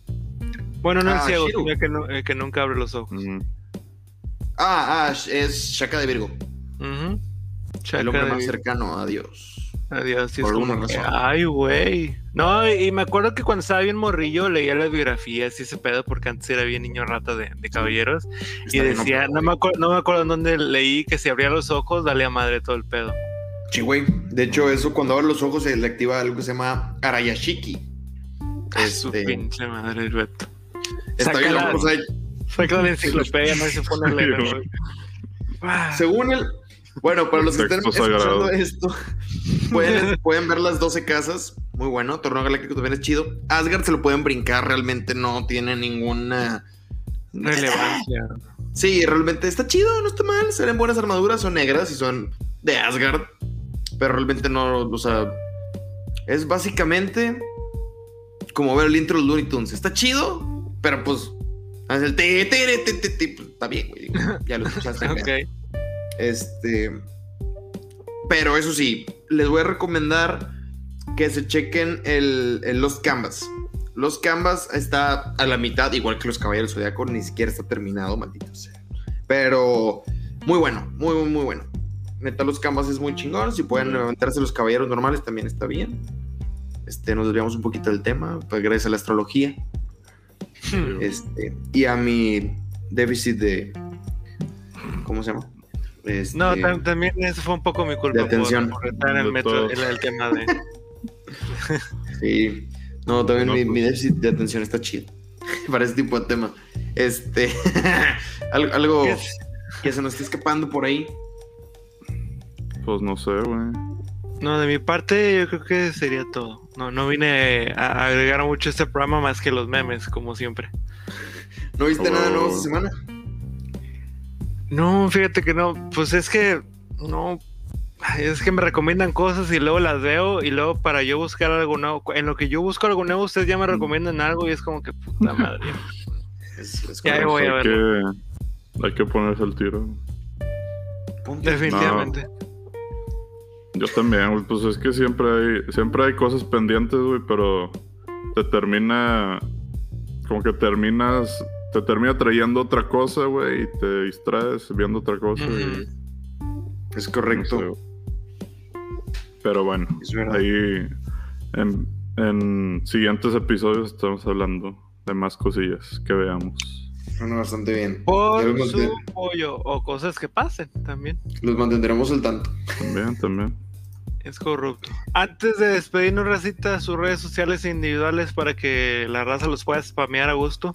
Bueno, no el ah, ciego, sino que, no, que nunca abre los ojos. Ah, ah, es Shaka de Virgo. el hombre más cercano a Dios. Adiós, sí Por alguna razón. Ay, güey. No, y me acuerdo que cuando estaba bien morrillo leía las biografías y ese pedo, porque antes era bien niño rata de, caballeros. y decía, no me, acuerdo, no me acuerdo en dónde leí que si abría los ojos, dale a madre todo el pedo. Sí, güey. De hecho, eso cuando abre los ojos se le activa algo que se llama Arayashiki. Es su este, pinche madre, Beto. Está bien, la, Saca la enciclopedia, no se pone a leer. Según el, bueno, para los que estén escuchando esto, pueden, ver las 12 casas. Muy bueno. Torneo Galáctico también es chido. Asgard se lo pueden brincar, realmente no tiene ninguna relevancia. Sí, realmente está chido, no está mal. Salen buenas armaduras, son negras y son de Asgard. Pero realmente no, o sea, es básicamente como ver el intro de Looney Tunes. Está chido, pero pues, el te, te, te, te, pues, está bien, güey. Ya lo escuchaste. ok. Este. Pero eso sí, les voy a recomendar que se chequen el, los Canvas. Los Canvas está a la mitad, igual que los Caballeros Zodiaco, ni siquiera está terminado, maldito sea. Pero muy bueno, muy, muy, muy bueno. Neta, los Canvas es muy chingón. Si pueden levantarse los caballeros normales, también está bien. Este, nos desviamos un poquito del tema, pues gracias a la astrología. Hmm. Este, y a mi déficit de. ¿Cómo se llama? no, este, también eso fue un poco mi culpa. De atención. Por, estar en el metro, el, tema de. sí. No, también mi, déficit de atención está chido. Para ese tipo de tema. Este. algo, que se nos esté escapando por ahí. Pues no sé, güey. No, de mi parte yo creo que sería todo. No, no vine a agregar mucho a este programa más que los memes, como siempre. ¿No viste nada nuevo esta semana? No, fíjate que no. Pues es que no. Es que me recomiendan cosas y luego las veo y luego para yo buscar algo nuevo. En lo que yo busco algo nuevo, ustedes ya me recomiendan algo y es como que puta madre. ya voy a ver. Hay que ponerse el tiro. Definitivamente. Yo también, Pues es que siempre hay, siempre hay cosas pendientes, güey, pero te termina. Como que terminas te termina trayendo otra cosa, güey, y te distraes viendo otra cosa. Es correcto. Pero bueno, ahí en, siguientes episodios estamos hablando de más cosillas que veamos. Bueno, bastante bien. Por su apoyo o cosas que pasen también. Los mantendremos al tanto. También, también. Es corrupto. Antes de despedirnos, Racita, sus redes sociales individuales para que la raza los pueda spamear a gusto.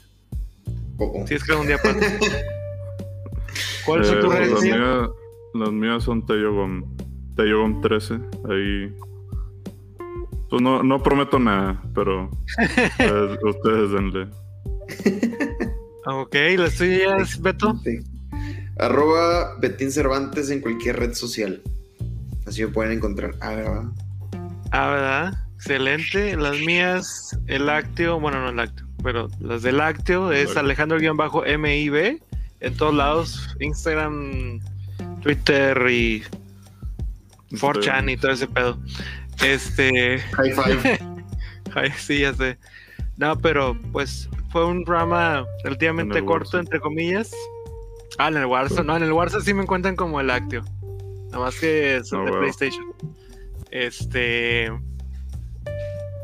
Si es que algún día pasa. ¿Cuál es tu red? Las mías, las mías son Teyogom, Teyogom 13. Ahí. Pues no, no prometo nada, pero ustedes, denle. ok, ¿las tuyas, Beto? Arroba Betín Cervantes en cualquier red social. Así me pueden encontrar. Ah, ¿verdad? Ah, ¿verdad? Excelente. Las mías, el lácteo, bueno, no el lácteo, pero las del lácteo es Alejandro-MIB en todos lados, Instagram, Twitter y 4chan y todo ese pedo. Este. High five. sí, ya sé. No, pero pues fue un programa relativamente corto, entre comillas. Ah, en el Warzone. No, en el Warzone sí me encuentran como el lácteo. Nada más que son de PlayStation. Este.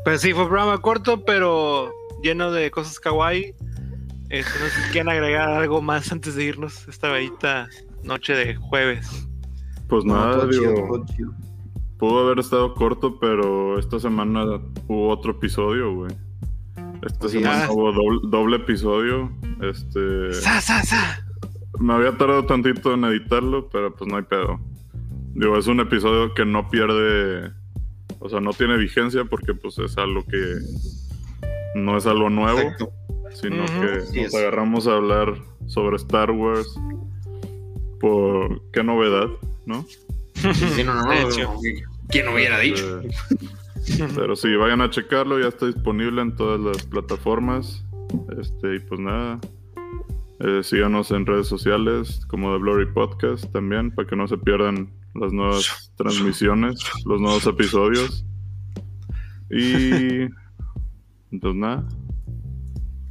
Pues sí, fue un programa corto, pero lleno de cosas kawaii. Este, no sé si quieren agregar algo más antes de irnos esta bellita noche de jueves. Pues nada, digo, pudo haber estado corto, pero esta semana hubo otro episodio, güey. Esta semana hubo doble, episodio. Este. ¡Sa, sa, sa! Me había tardado tantito en editarlo, pero pues no hay pedo. Digo, es un episodio que no pierde. O sea, no tiene vigencia porque pues es algo que no es algo nuevo. Exacto sino que nos agarramos a hablar sobre Star Wars por qué novedad, ¿no? Sí, no, no, no, ¿Quién hubiera dicho? pero sí, vayan a checarlo, ya está disponible en todas las plataformas. Este, y pues nada. Eh, síganos en redes sociales como The Blurry Podcast también, para que no se pierdan las nuevas transmisiones, los nuevos episodios. Y. Entonces nada.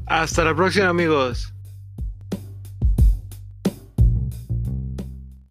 Hasta la próxima, amigos.